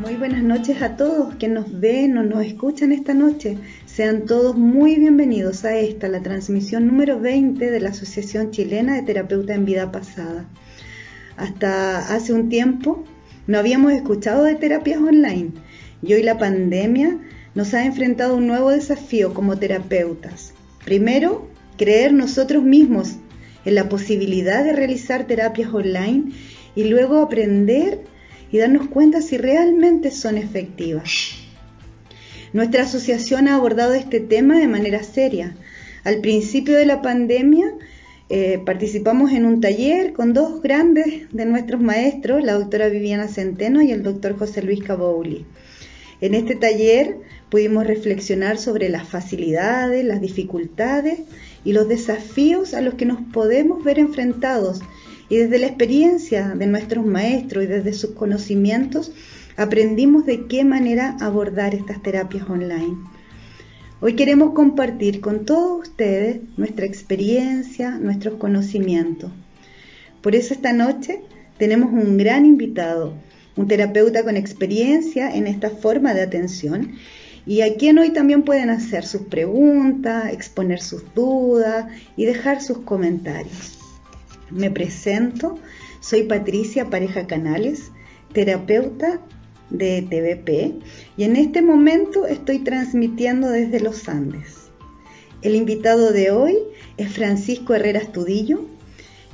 Muy buenas noches a todos que nos ven o nos escuchan esta noche. Sean todos muy bienvenidos a esta, la transmisión número 20 de la Asociación Chilena de Terapeuta en Vida Pasada. Hasta hace un tiempo no habíamos escuchado de terapias online y hoy la pandemia nos ha enfrentado un nuevo desafío como terapeutas. Primero, creer nosotros mismos en la posibilidad de realizar terapias online y luego aprender y darnos cuenta si realmente son efectivas. Nuestra asociación ha abordado este tema de manera seria. Al principio de la pandemia eh, participamos en un taller con dos grandes de nuestros maestros, la doctora Viviana Centeno y el doctor José Luis Cabouli. En este taller pudimos reflexionar sobre las facilidades, las dificultades y los desafíos a los que nos podemos ver enfrentados y desde la experiencia de nuestros maestros y desde sus conocimientos aprendimos de qué manera abordar estas terapias online. Hoy queremos compartir con todos ustedes nuestra experiencia, nuestros conocimientos. Por eso esta noche tenemos un gran invitado, un terapeuta con experiencia en esta forma de atención y a quien hoy también pueden hacer sus preguntas, exponer sus dudas y dejar sus comentarios. Me presento, soy Patricia Pareja Canales, terapeuta de TVP y en este momento estoy transmitiendo desde los Andes. El invitado de hoy es Francisco Herrera Estudillo,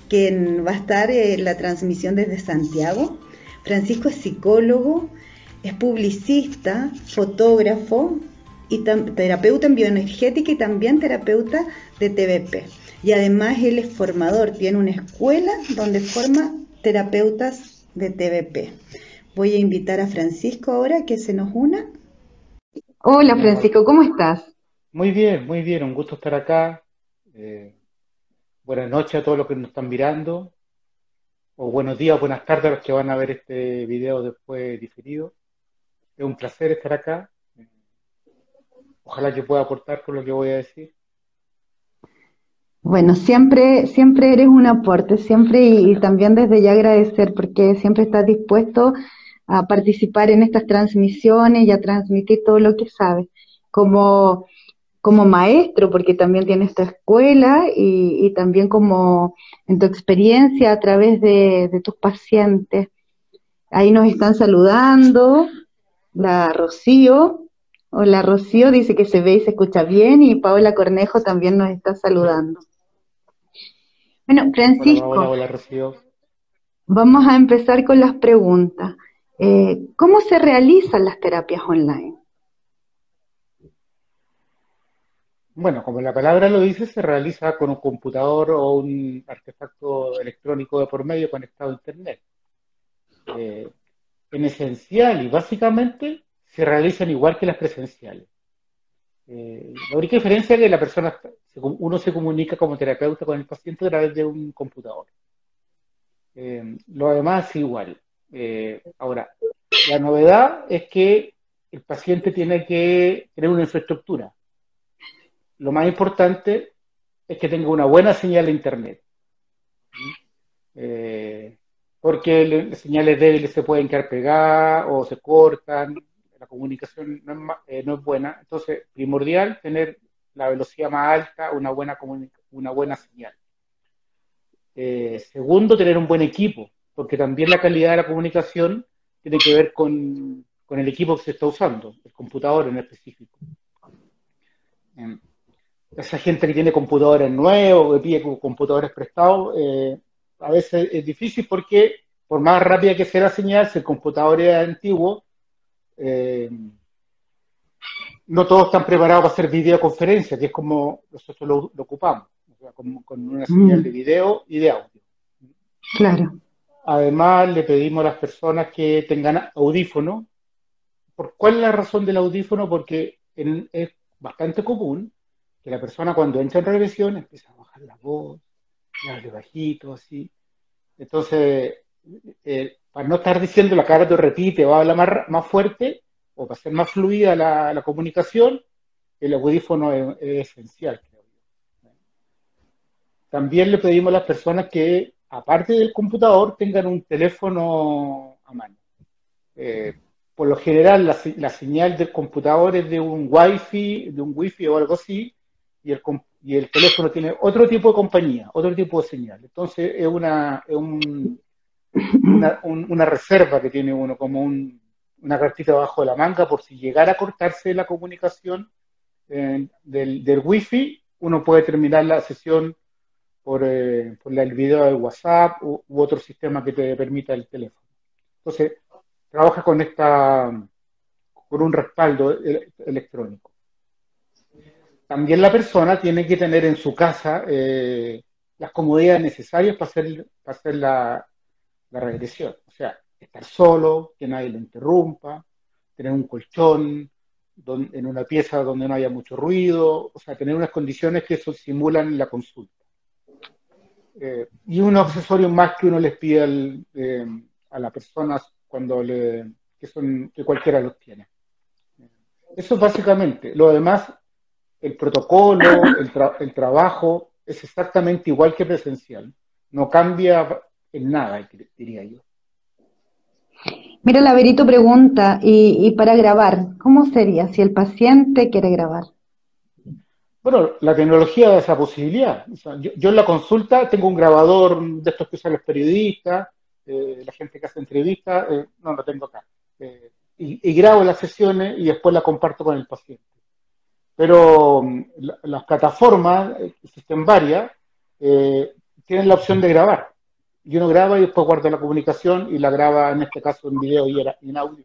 quien va a estar en la transmisión desde Santiago. Francisco es psicólogo, es publicista, fotógrafo y terapeuta en bioenergética y también terapeuta de TVP y además él es formador, tiene una escuela donde forma terapeutas de TVP. Voy a invitar a Francisco ahora que se nos una. Hola Francisco, ¿cómo estás? Muy bien, muy bien, un gusto estar acá. Eh, buenas noches a todos los que nos están mirando, o buenos días, buenas tardes a los que van a ver este video después diferido. Es un placer estar acá. Ojalá que pueda aportar con lo que voy a decir. Bueno, siempre, siempre eres un aporte, siempre y, también desde ya agradecer porque siempre estás dispuesto a participar en estas transmisiones y a transmitir todo lo que sabes. Como, como maestro, porque también tienes tu escuela y, también como en tu experiencia a través de, de tus pacientes. Ahí nos están saludando la Rocío, Hola Rocío, dice que se ve y se escucha bien y Paola Cornejo también nos está saludando. Bueno, Francisco, vamos a empezar con las preguntas. Eh, ¿Cómo se realizan las terapias online? Bueno, como la palabra lo dice, se realiza con un computador o un artefacto electrónico de por medio conectado a Internet. Eh, en esencial y básicamente se realizan igual que las presenciales. Eh, la única diferencia es que la persona, uno se comunica como terapeuta con el paciente a través de un computador. Eh, lo demás es igual. Eh, ahora, la novedad es que el paciente tiene que tener una infraestructura. Lo más importante es que tenga una buena señal de Internet. porque las señales débiles se pueden quedar pegadas o se cortan la comunicación eh, no es, buena. Entonces, primordial tener la velocidad más alta, una buena, una buena señal. Eh, segundo, tener un buen equipo, porque también la calidad de la comunicación tiene que ver con, el equipo que se está usando, el computador en específico. Em, esa gente que tiene computadores nuevos, que pide computadores prestados, eh, a veces es difícil porque por más rápida que sea la señal, si el computador es antiguo, eh, no todos están preparados para hacer videoconferencias, que es como nosotros lo, ocupamos, con, una señal de mm. video y de audio. Claro. Además, le pedimos a las personas que tengan audífono. ¿Por cuál es la razón del audífono? Porque es bastante común que la persona cuando entra en regresión empieza a bajar la voz, hable bajito, así. Entonces, eh, para no estar diciendo la cara te repite o habla más, más fuerte, o para ser más fluida la, comunicación, el audífono es, esencial, También le pedimos a las personas que, aparte del computador, tengan un teléfono a mano. Eh, por lo general la, señal del computador es de un wifi, de un wifi o algo así, y el, teléfono tiene otro tipo de compañía, otro tipo de señal. Entonces es una, una, reserva que tiene uno, como una cartita debajo de la manga, por si llegara a cortarse la comunicación eh, del, del wifi, uno puede terminar la sesión por, eh, por el video de WhatsApp u, otro sistema que te permita el teléfono. Entonces, trabaja con esta con un respaldo electrónico. También la persona tiene que tener en su casa eh, las comodidades necesarias para hacer, para hacer la, la regresión. O sea, estar solo, que nadie lo interrumpa, tener un colchón en una pieza donde no haya mucho ruido, o sea, tener unas condiciones que eso simulan la consulta. Eh, y unos accesorios más que uno les pide eh, a las personas cuando le, que, son, que cualquiera los tiene. Eso básicamente. Lo demás, el protocolo, el, el trabajo es exactamente igual que presencial. No cambia en nada, diría yo. Mira, Laverito pregunta, y, para grabar, ¿cómo sería si el paciente quiere grabar? Bueno, la tecnología da esa posibilidad. yo, en la consulta tengo un grabador de estos que usan los periodistas, eh, la gente que hace entrevistas, eh, no lo tengo acá. Eh, y, grabo las sesiones y después la comparto con el paciente. Pero mm, las plataformas, existen varias, tienen la opción de grabar. Y uno graba y después guarda la comunicación y la graba, en este caso, en video y en audio.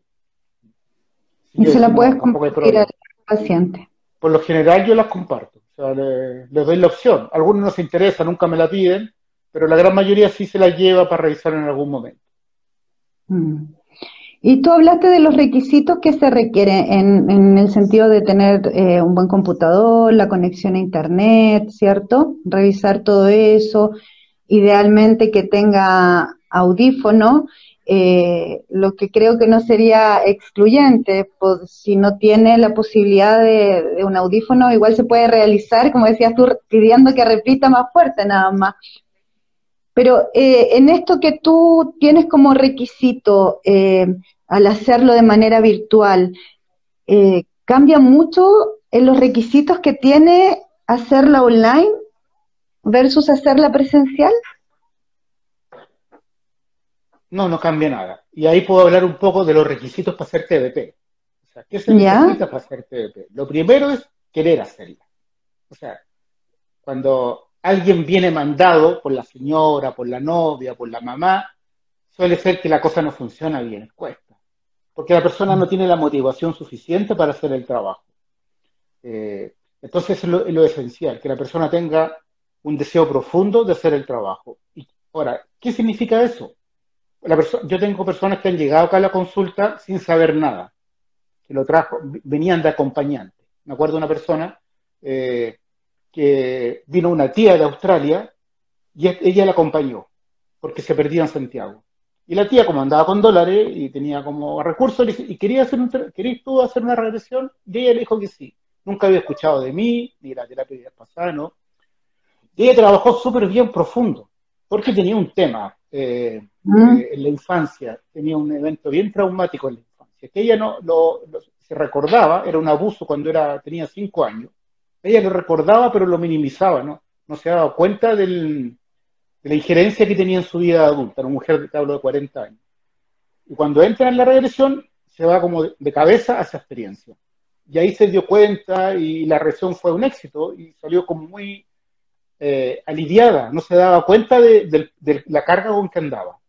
y se la puedes compartir al paciente por lo general yo las comparto. O sea, les, doy la opción. Algunos no se interesan, nunca me la piden, pero la gran mayoría sí se la lleva para revisar en algún momento. Mm. Y tú hablaste de los requisitos que se requieren en, el sentido de tener eh, un buen computador, la conexión a Internet, ¿cierto? Revisar todo eso, idealmente que tenga audífono eh, lo que creo que no sería excluyente, pues, si no tiene la posibilidad de, un audífono, igual se puede realizar, como decías tú, pidiendo que repita más fuerte nada más. Pero eh, en esto que tú tienes como requisito eh, al hacerlo de manera virtual, ¿cambia mucho en los requisitos que tiene hacerla online versus hacerla presencial? No, no cambia nada. Y ahí puedo hablar un poco de los requisitos para hacer TDP. O sea, ¿qué se necesita para hacer TDP? Lo primero es querer hacerla. O sea, cuando alguien viene mandado por la señora, por la novia, por la mamá, suele ser que la cosa no funciona bien, cuesta. Porque la persona no tiene la motivación suficiente para hacer el trabajo. Eh, entonces es lo, es lo, esencial, que la persona tenga un deseo profundo de hacer el trabajo. Y ahora, ¿qué significa eso? yo tengo personas que han llegado acá a la consulta sin saber nada, que lo trajo, venían de acompañante. Me acuerdo de una persona eh, que vino una tía de Australia y ella la acompañó porque se perdía en Santiago. Y la tía, como andaba con dólares y tenía como recursos, y quería hacer un, ¿querías tú hacer una regresión? Y ella le dijo que sí. Nunca había escuchado de mí, ni la terapia pasada, ¿no? Y ella trabajó súper bien profundo, porque tenía un tema. Eh, mm. eh, en la infancia, tenía un evento bien traumático en la infancia, que ella no lo, se recordaba, era un abuso cuando era, tenía cinco años, ella lo recordaba pero lo minimizaba, ¿no? No se daba cuenta del, de la injerencia que tenía en su vida adulta, una mujer de hablo de 40 años. Y cuando entra en la regresión, se va como de, cabeza a esa experiencia. Y ahí se dio cuenta y la regresión fue un éxito y salió como muy eh, aliviada, no se daba cuenta de, la carga con que andaba.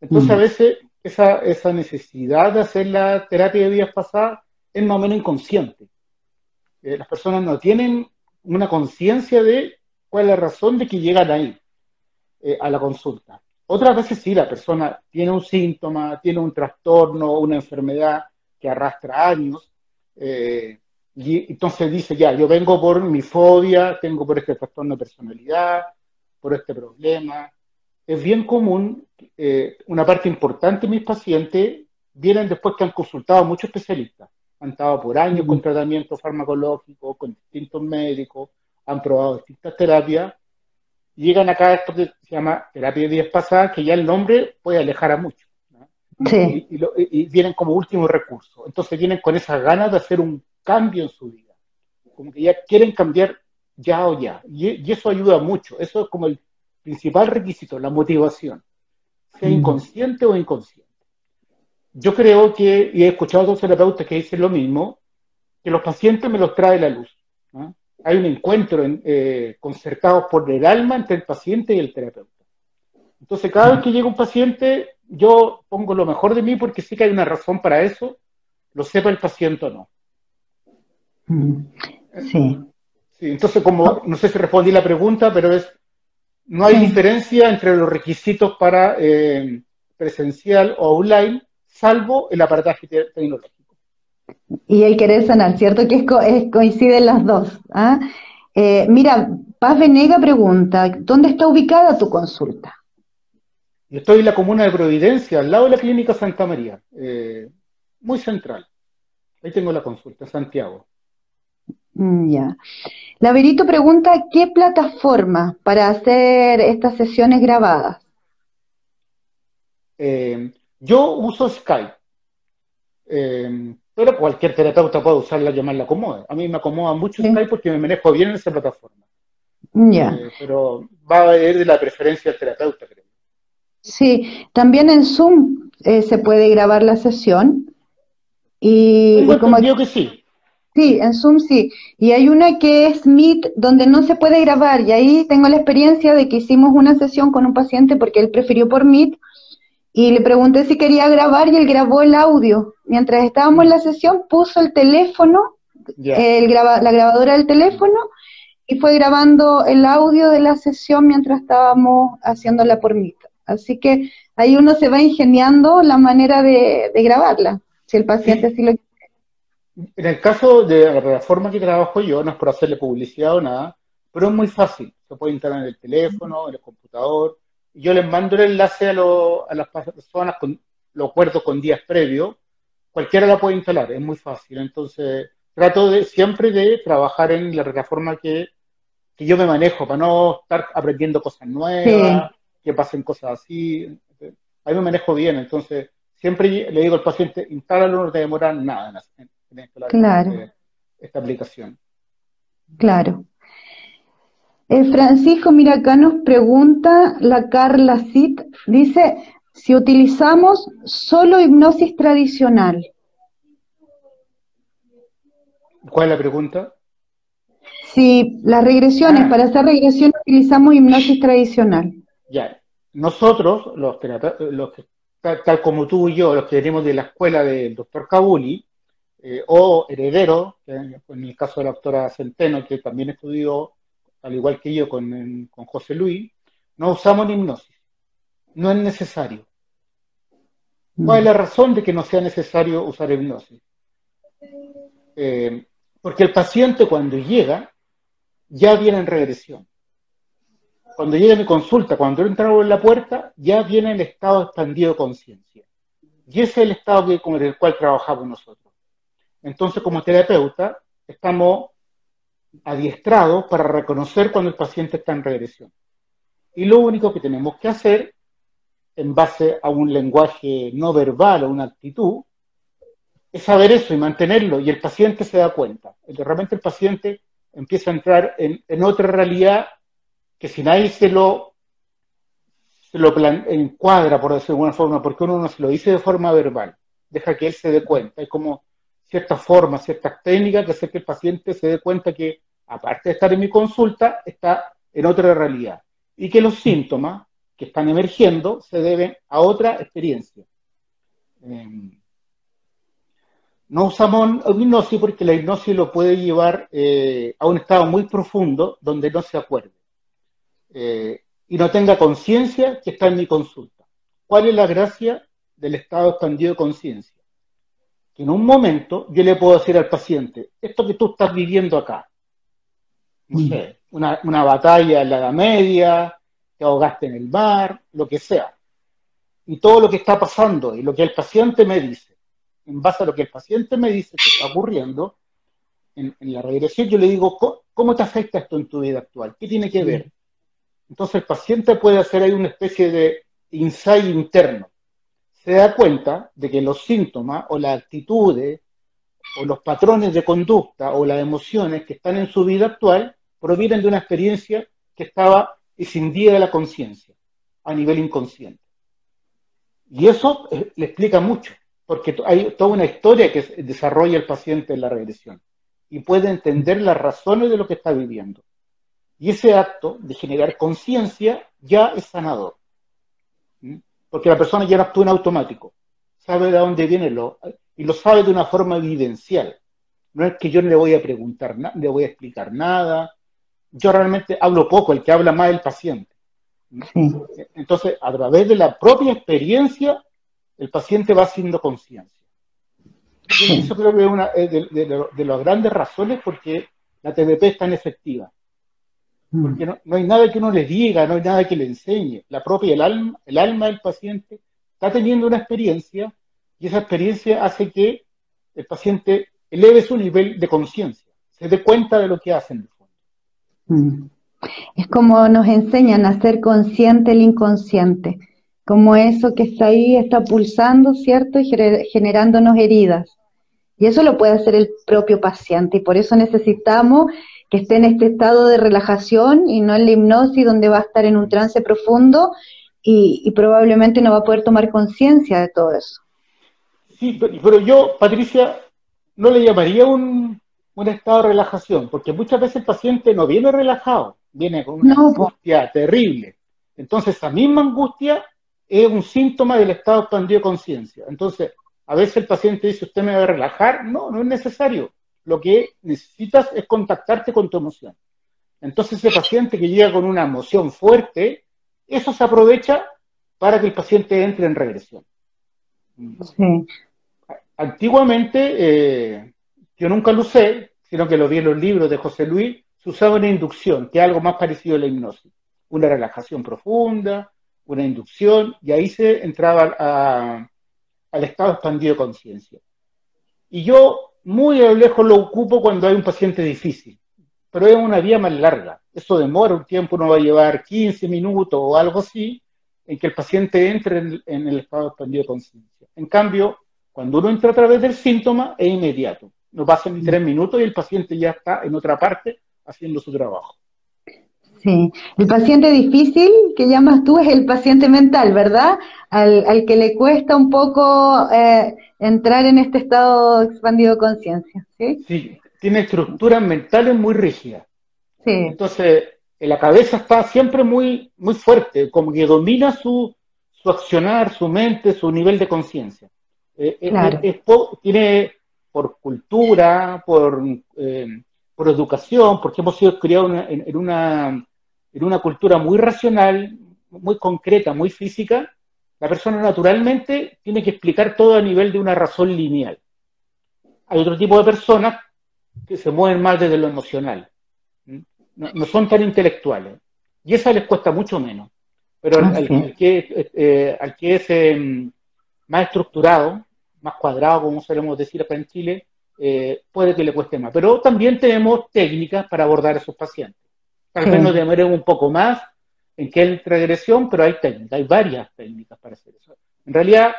Entonces, a veces esa, esa, necesidad de hacer la terapia de vidas pasadas es más o menos inconsciente. Eh, las personas no tienen una conciencia de cuál es la razón de que llegan ahí, eh, a la consulta. Otras veces sí, la persona tiene un síntoma, tiene un trastorno, una enfermedad que arrastra años, y entonces dice, ya, yo vengo por mi fobia, tengo por este trastorno de personalidad, por este problema. Es bien común, eh, una parte importante de mis pacientes vienen después que han consultado a muchos especialistas. Han estado por años con tratamiento farmacológico, con distintos médicos, han probado distintas terapias, llegan acá a esto que se llama terapia de días pasadas, que ya el nombre puede alejar a muchos. y, vienen como último recurso. Entonces vienen con esas ganas de hacer un cambio en su vida. Como que ya quieren cambiar ya o ya. Y, eso ayuda mucho. Eso es como el principal requisito, la motivación. Sea mm. inconsciente o inconsciente. Yo creo que, y he escuchado a otros terapeutas que dicen lo mismo, que los pacientes me los trae la luz. Hay un encuentro eh, concertado por el alma entre el paciente y el terapeuta. Entonces, cada vez que llega un paciente, yo pongo lo mejor de mí porque sí que hay una razón para eso, lo sepa el paciente o no. Sí. sí. Entonces, como no sé si respondí la pregunta, pero es, no hay diferencia entre los requisitos para eh, presencial o online, salvo el aparataje tecnológico. Y el querer sanar, ¿cierto? Que es, coinciden las dos. ¿ah? Eh, mira, Paz Venega pregunta, ¿dónde está ubicada tu consulta? Yo estoy en la comuna de Providencia, al lado de la clínica Santa María, eh, muy central. Ahí tengo la consulta, Santiago. Mm, ya. Laverito pregunta, ¿qué plataforma para hacer estas sesiones grabadas? Eh, yo uso Skype, eh, pero cualquier terapeuta puede usarla y llamarla acomoda. A mí me acomoda mucho Skype porque me manejo bien en esa plataforma. Ya. pero va a ir de la preferencia del terapeuta, creo. Sí, también en Zoom eh, se puede grabar la sesión. Y, como yo que sí. Sí, en Zoom sí. Y hay una que es Meet, donde no se puede grabar. Y ahí tengo la experiencia de que hicimos una sesión con un paciente porque él prefirió por Meet. Y le pregunté si quería grabar y él grabó el audio. Mientras estábamos en la sesión, puso el teléfono, el la grabadora del teléfono, y fue grabando el audio de la sesión mientras estábamos haciéndola por Meet. Así que ahí uno se va ingeniando la manera de, grabarla, si el paciente sí. lo quiere. En el caso de la plataforma que trabajo yo, no es por hacerle publicidad o nada, pero es muy fácil. Se puede instalar en el teléfono, en el computador. Yo les mando el enlace a, a las personas, con, lo acuerdo con días previos. Cualquiera la puede instalar, es muy fácil. Entonces, trato de, siempre de trabajar en la plataforma que, que yo me manejo, para no estar aprendiendo cosas nuevas que pasen cosas así. Ahí me manejo bien, entonces siempre le digo al paciente, instálalo, no te demora nada en, claro. Esta aplicación. Claro. Eh, Francisco, mira, acá nos pregunta la Carla Cid, dice, si utilizamos solo hipnosis tradicional. ¿Cuál es la pregunta? Si las regresiones, ah. para hacer regresión utilizamos hipnosis tradicional. Ya, nosotros, los, los tal, como tú y yo, los que venimos de la escuela del doctor Cabuli, eh, o heredero, en el caso de la doctora Centeno, que también estudió, al igual que yo, con, José Luis, no usamos hipnosis. No es necesario. ¿Cuál es la razón de que no sea necesario usar hipnosis? Eh, porque el paciente cuando llega ya viene en regresión cuando llega mi consulta, cuando entra en la puerta, ya viene el estado expandido de conciencia. Y ese es el estado que, con el cual trabajamos nosotros. Entonces, como terapeuta, estamos adiestrados para reconocer cuando el paciente está en regresión. Y lo único que tenemos que hacer, en base a un lenguaje no verbal o una actitud, es saber eso y mantenerlo. Y el paciente se da cuenta. De repente el paciente empieza a entrar en, otra realidad que si nadie se lo, encuadra, por decirlo de alguna forma, porque uno no se lo dice de forma verbal, deja que él se dé cuenta. Hay como ciertas formas, ciertas técnicas que hace que el paciente se dé cuenta que, aparte de estar en mi consulta, está en otra realidad. Y que los síntomas que están emergiendo se deben a otra experiencia. Em, no usamos hipnosis porque la hipnosis lo puede llevar eh, a un estado muy profundo donde no se acuerde. Eh, y no tenga conciencia que está en mi consulta. ¿Cuál es la gracia del estado expandido de conciencia? Que en un momento yo le puedo decir al paciente, esto que tú estás viviendo acá, no mm. sé, una, una batalla en la Edad Media, te ahogaste en el mar, lo que sea. Y todo lo que está pasando y lo que el paciente me dice, en base a lo que el paciente me dice que está ocurriendo, en, en la regresión yo le digo, ¿cómo te afecta esto en tu vida actual? ¿Qué tiene que ver? Entonces el paciente puede hacer ahí una especie de insight interno. Se da cuenta de que los síntomas o las actitudes o los patrones de conducta o las emociones que están en su vida actual provienen de una experiencia que estaba escindida de la conciencia, a nivel inconsciente. Y eso eh, le explica mucho, porque hay toda una historia que desarrolla el paciente en la regresión y puede entender las razones de lo que está viviendo. Y ese acto de generar conciencia ya es sanador. Porque la persona ya no actúa en automático, sabe de dónde viene lo, y lo sabe de una forma evidencial. No es que yo no le voy a preguntar, nada, le voy a explicar nada. Yo realmente hablo poco, el que habla más es el paciente. Entonces, a través de la propia experiencia, el paciente va haciendo conciencia. Eso creo que es una de, de, las grandes razones porque la TDP es tan efectiva. Mm. Porque no, hay nada que uno le diga, no hay nada que le enseñe. La propia, el alma, el alma del paciente está teniendo una experiencia y esa experiencia hace que el paciente eleve su nivel de conciencia, se dé cuenta de lo que hace en el fondo. Mm. Es como nos enseñan a ser consciente el inconsciente, como eso que está ahí está pulsando, ¿cierto? Y generándonos heridas. Y eso lo puede hacer el propio paciente y por eso necesitamos que esté en este estado de relajación y no en la hipnosis donde va a estar en un trance profundo y, probablemente no va a poder tomar conciencia de todo eso. Sí, pero yo, Patricia, no le llamaría un, estado de relajación, porque muchas veces el paciente no viene relajado, viene con una angustia terrible. Entonces, esa misma angustia es un síntoma del estado expandido de conciencia. Entonces, a veces el paciente dice, ¿usted me va a relajar? No, no es necesario. Lo que necesitas es contactarte con tu emoción. Entonces ese paciente que llega con una emoción fuerte, eso se aprovecha para que el paciente entre en regresión. Antiguamente, eh, yo nunca lo usé, sino que lo vi en los libros de José Luis, se usaba una inducción, que es algo más parecido a la hipnosis. Una relajación profunda, una inducción, y ahí se entraba a, al estado expandido de conciencia. Y yo muy a lejos lo ocupo cuando hay un paciente difícil, pero es una vía más larga. Eso demora un tiempo, uno va a llevar 15 minutos o algo así, en que el paciente entre en, el estado expandido de conciencia. En cambio, cuando uno entra a través del síntoma, es inmediato. No pasan ni tres minutos y el paciente ya está en otra parte haciendo su trabajo. Sí, el paciente difícil que llamas tú es el paciente mental, ¿verdad? Al, que le cuesta un poco eh, entrar en este estado expandido de conciencia, ¿sí? Sí, tiene estructuras mentales muy rígidas. Sí. Entonces, la cabeza está siempre muy, muy fuerte, como que domina su, su accionar, su mente, su nivel de conciencia. Eh, eh, claro. tiene por cultura, por, por educación, porque hemos sido criados en una en una cultura muy racional, muy concreta, muy física, la persona naturalmente tiene que explicar todo a nivel de una razón lineal. Hay otro tipo de personas que se mueven más desde lo emocional, no, son tan intelectuales, y esa les cuesta mucho menos. Pero al, ah, que, eh, al que es em, más estructurado, más cuadrado, como solemos decir acá en Chile, eh, puede que le cueste más. Pero también tenemos técnicas para abordar a esos pacientes. Tal vez nos demoremos un poco más en que hay regresión, pero hay técnicas, hay varias técnicas para hacer eso. En realidad,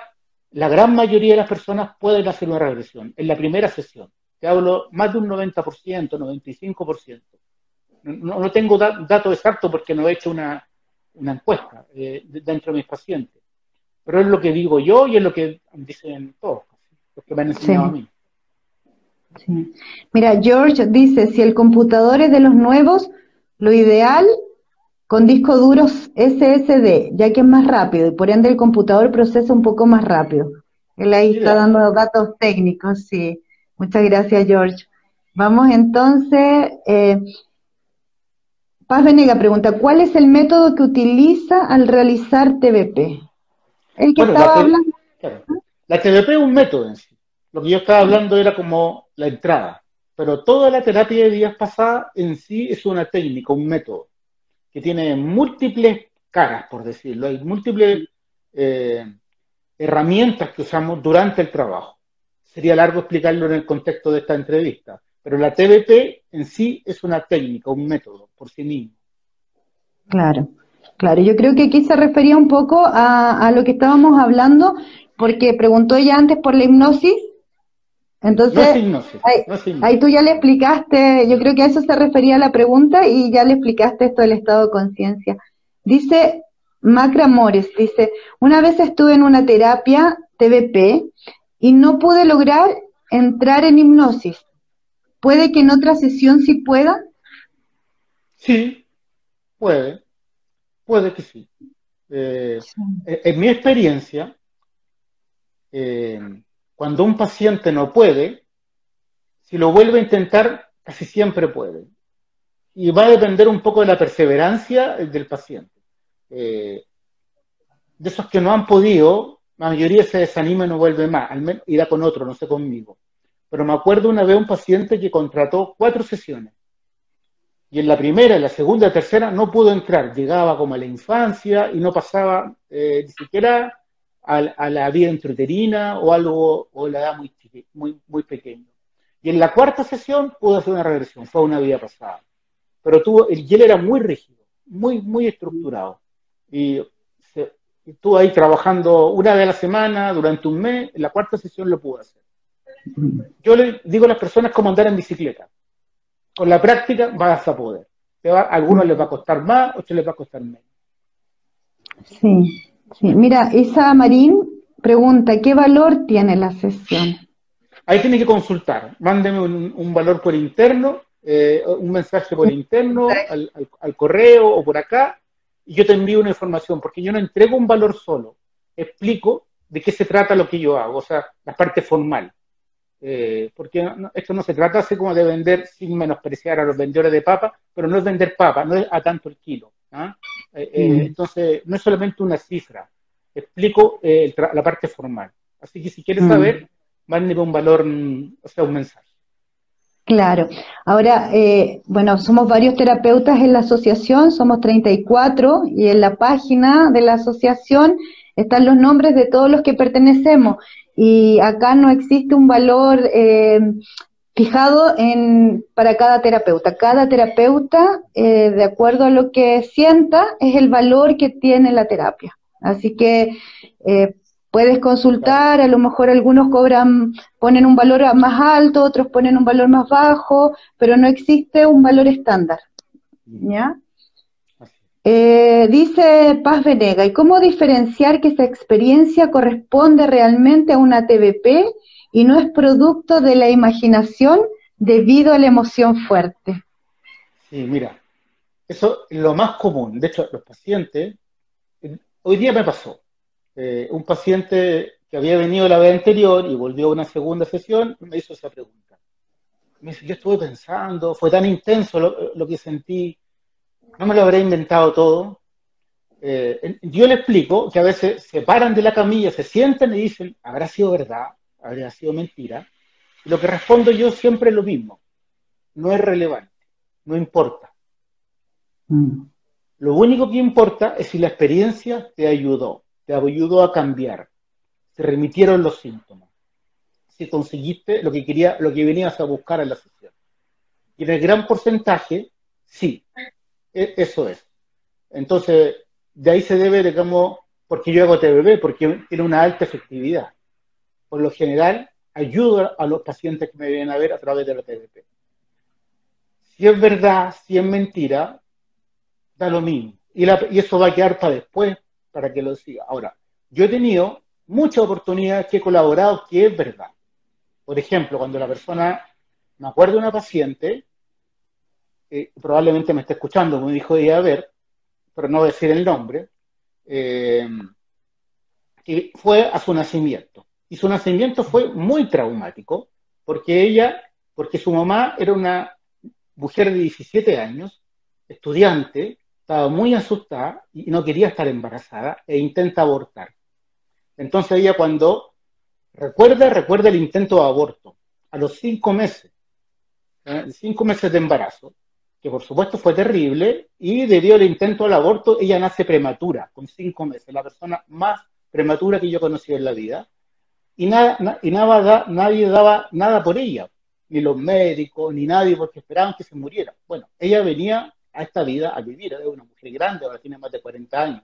la gran mayoría de las personas pueden hacer una regresión en la primera sesión. Te hablo más de un 90%, 95%. No, no tengo datos exactos porque no he hecho una, encuesta eh, dentro de mis pacientes. Pero es lo que digo yo y es lo que dicen todos, los que me han enseñado a mí. Mira, George dice, si el computador es de los nuevos, lo ideal con discos duros SSD, ya que es más rápido y por ende el computador procesa un poco más rápido. Él ahí está dando datos técnicos, sí. Muchas gracias, George. Vamos entonces. Eh, Paz Venega pregunta: ¿Cuál es el método que utiliza al realizar TBP? El que estaba la, hablando. La TBP es un método en sí. Lo que yo estaba hablando era como la entrada. Pero toda la terapia de días pasadas en sí es una técnica, un método, que tiene múltiples caras, por decirlo, hay múltiples eh, herramientas que usamos durante el trabajo. Sería largo explicarlo en el contexto de esta entrevista, pero la TBP en sí es una técnica, un método por sí mismo. Claro, claro. Yo creo que aquí se refería un poco a, a lo que estábamos hablando porque preguntó ella antes por la hipnosis. Entonces, ahí, tú ya le explicaste, yo creo que a eso se refería la pregunta y ya le explicaste esto del estado de conciencia. Dice Macra Mores, dice, una vez estuve en una terapia TBP y no pude lograr entrar en hipnosis. ¿Puede que en otra sesión sí pueda? Sí, puede, puede que sí. Eh, en mi experiencia, eh, cuando un paciente no puede, si lo vuelve a intentar, casi siempre puede. Y va a depender un poco de la perseverancia del paciente. Eh, de esos que no han podido, la mayoría se desanima y no vuelve más, al menos irá con otro, no sé conmigo. Pero me acuerdo una vez un paciente que contrató cuatro sesiones y en la primera, en la segunda, en la tercera no pudo entrar. Llegaba como a la infancia y no pasaba eh, ni siquiera a, la vida intrauterina o algo, o la edad muy, muy, muy pequeña. Y en la cuarta sesión pudo hacer una regresión, fue una vida pasada. Pero tuvo, el hielo era muy rígido, muy, muy estructurado. Y estuvo ahí trabajando una vez a la semana durante un mes, en la cuarta sesión lo pudo hacer. Yo le digo a las personas cómo andar en bicicleta con la práctica vas a poder. a algunos les va a costar más, otros les va a costar menos. Sí, sí. Mira, Isa Marín pregunta, ¿qué valor tiene la sesión? Ahí tiene que consultar. Mándeme un, valor por interno, eh, un mensaje por interno, al, correo o por acá, y yo te envío una información, porque yo no entrego un valor solo. Explico de qué se trata lo que yo hago, o sea, la parte formal. Eh, porque esto no se trata así como de vender sin menospreciar a los vendedores de papa, pero no es vender papa, no es a tanto el kilo. ¿ah? Eh, eh, mm. Entonces, no es solamente una cifra, explico la parte formal. Así que si quieres mm. saber, mándeme un valor, o sea, un mensaje. Claro. Ahora, bueno, somos varios terapeutas en la asociación, somos 34 y en la página de la asociación están los nombres de todos los que pertenecemos y acá no existe un valor eh, fijado en, para cada terapeuta. Cada terapeuta, eh, de acuerdo a lo que sienta, es el valor que tiene la terapia. Así que eh, puedes consultar, a lo mejor algunos cobran, ponen un valor más alto, otros ponen un valor más bajo, pero no existe un valor estándar. ¿Ya? Eh, dice Paz Venega, ¿y cómo diferenciar que esa experiencia corresponde realmente a una TBP y no es producto de la imaginación debido a la emoción fuerte? Sí, mira, eso es lo más común. De hecho, los pacientes, hoy día me pasó, eh, un paciente que había venido la vez anterior y volvió a una segunda sesión, me hizo esa pregunta. Me dice, yo estuve pensando, fue tan intenso lo que sentí, no me lo habré inventado todo. Eh, yo le explico que a veces se paran de la camilla, se sientan y dicen, habrá sido verdad, habrá sido mentira. Y lo que respondo yo siempre es lo mismo. No es relevante, no importa. Mm. Lo único que importa es si la experiencia te ayudó, te ayudó a cambiar, te remitieron los síntomas, si conseguiste lo que quería, lo que venías a buscar en la sesión. Y en el gran porcentaje, sí, eso es. Entonces, de ahí se debe, digamos, porque yo hago TBB, porque tiene una alta efectividad. Por lo general, ayudo a los pacientes que me vienen a ver a través de la TBP. Si es verdad, si es mentira, da lo mismo. Y, y eso va a quedar para después, para que lo siga. Ahora, yo he tenido muchas oportunidades que he colaborado que es verdad. Por ejemplo, cuando la persona, me acuerdo de una paciente probablemente me está escuchando, me dijo de a ver, pero no decir el nombre, eh, que fue a su nacimiento. Y su nacimiento fue muy traumático, porque ella, porque su mamá era una mujer de 17 años, estudiante, estaba muy asustada y no quería estar embarazada e intenta abortar. Entonces ella cuando recuerda, recuerda el intento de aborto, a los cinco meses, ¿eh? cinco meses de embarazo, que por supuesto fue terrible, y debido al intento del aborto, ella nace prematura, con cinco meses, la persona más prematura que yo conocí en la vida, y, nada, y nada, nadie daba nada por ella, ni los médicos, ni nadie, porque esperaban que se muriera. Bueno, ella venía a esta vida a vivir, era una mujer grande, ahora tiene más de 40 años.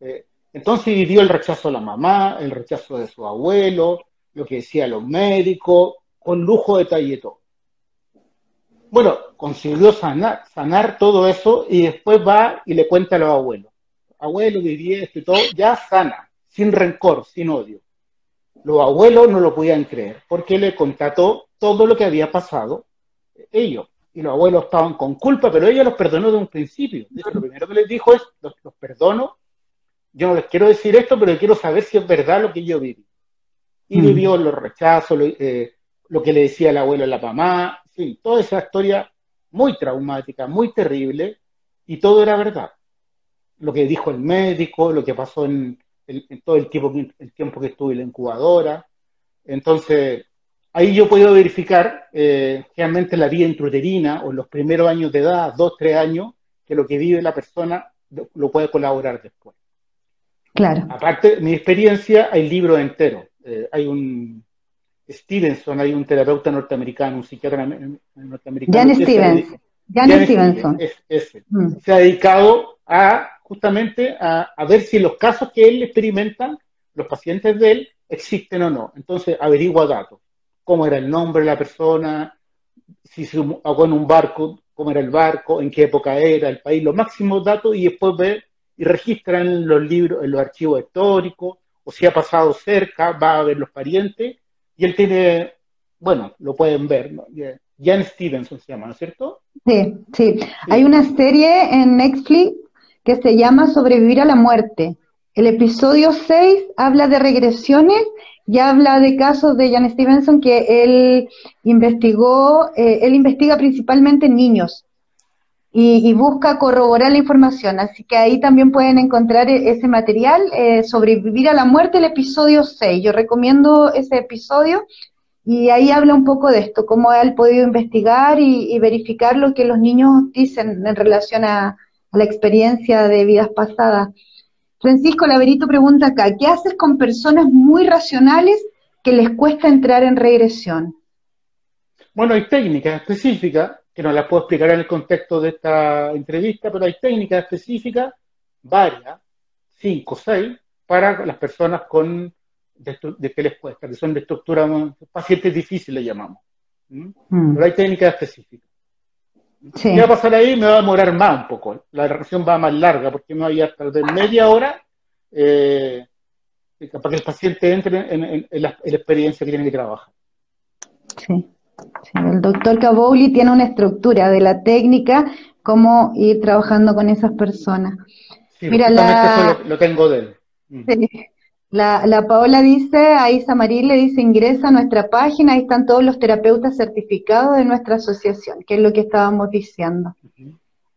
Eh, Entonces vivió el rechazo de la mamá, el rechazo de su abuelo, lo que decían los médicos, con lujo de talleto. Bueno, consiguió sanar, sanar todo eso y después va y le cuenta a los abuelos. Abuelo, viví esto y todo, ya sana, sin rencor, sin odio. Los abuelos no lo podían creer porque le contató todo lo que había pasado ellos. Y los abuelos estaban con culpa, pero ella los perdonó de un principio. lo primero que les dijo es, los, perdono, yo no les quiero decir esto, pero quiero saber si es verdad lo que yo viví. Y mm. vivió los rechazos, eh, lo, que le decía el abuelo a la mamá, sí, toda esa historia muy traumática, muy terrible, y todo era verdad. Lo que dijo el médico, lo que pasó en, todo el tiempo, el tiempo que estuve en la incubadora. Entonces, ahí yo puedo verificar eh, realmente la vida intrauterina o los primeros años de edad, dos, tres años, que lo que vive la persona lo, puede colaborar después. Claro. Aparte, mi experiencia, hay libros enteros. Eh, hay un Stevenson, hay un terapeuta norteamericano, un psiquiatra norteamericano. Jan Stevenson. Jan, Stevenson. Mm. Se ha dedicado a justamente a, a, ver si los casos que él experimenta, los pacientes de él, existen o no. Entonces averigua datos cómo era el nombre de la persona, si se ahogó en un barco, cómo era el barco, en qué época era, el país, los máximos datos y después ve y registra en los libros, en los archivos históricos, o si ha pasado cerca, va a ver los parientes, y él tiene, bueno, lo pueden ver, ¿no? Jan Stevenson se llama, ¿no es cierto? Sí, sí, Hay una serie en Netflix que se llama Sobrevivir a la muerte. El episodio 6 habla de regresiones ya habla de casos de Jan Stevenson que él investigó, eh, él investiga principalmente niños y, busca corroborar la información. Así que ahí también pueden encontrar e-, ese material, eh, Sobrevivir a la muerte, el episodio 6. Yo recomiendo ese episodio y ahí habla un poco de esto, cómo él ha podido investigar y, verificar lo que los niños dicen en relación a la experiencia de vidas pasadas. Francisco Laverito pregunta acá, ¿qué haces con personas muy racionales que les cuesta entrar en regresión? Bueno, hay técnicas específicas, que no las puedo explicar en el contexto de esta entrevista, pero hay técnicas específicas, varias, cinco o seis, para las personas con de, que les cuesta, que son de estructura, pacientes difíciles llamamos. Mm. Pero hay técnicas específicas. ¿Qué va a pasar ahí? Me va a demorar más un poco. La reacción va más larga porque me voy a perder media hora eh, para que el paciente entre en, la, experiencia que tiene que trabajar. Sí. El doctor Cabowli tiene una estructura de la técnica, cómo ir trabajando con esas personas. Mira, la... lo, tengo de él. Mm. La, la, Paola dice, a Isa le dice, ingresa a nuestra página, ahí están todos los terapeutas certificados de nuestra asociación, que es lo que estábamos diciendo.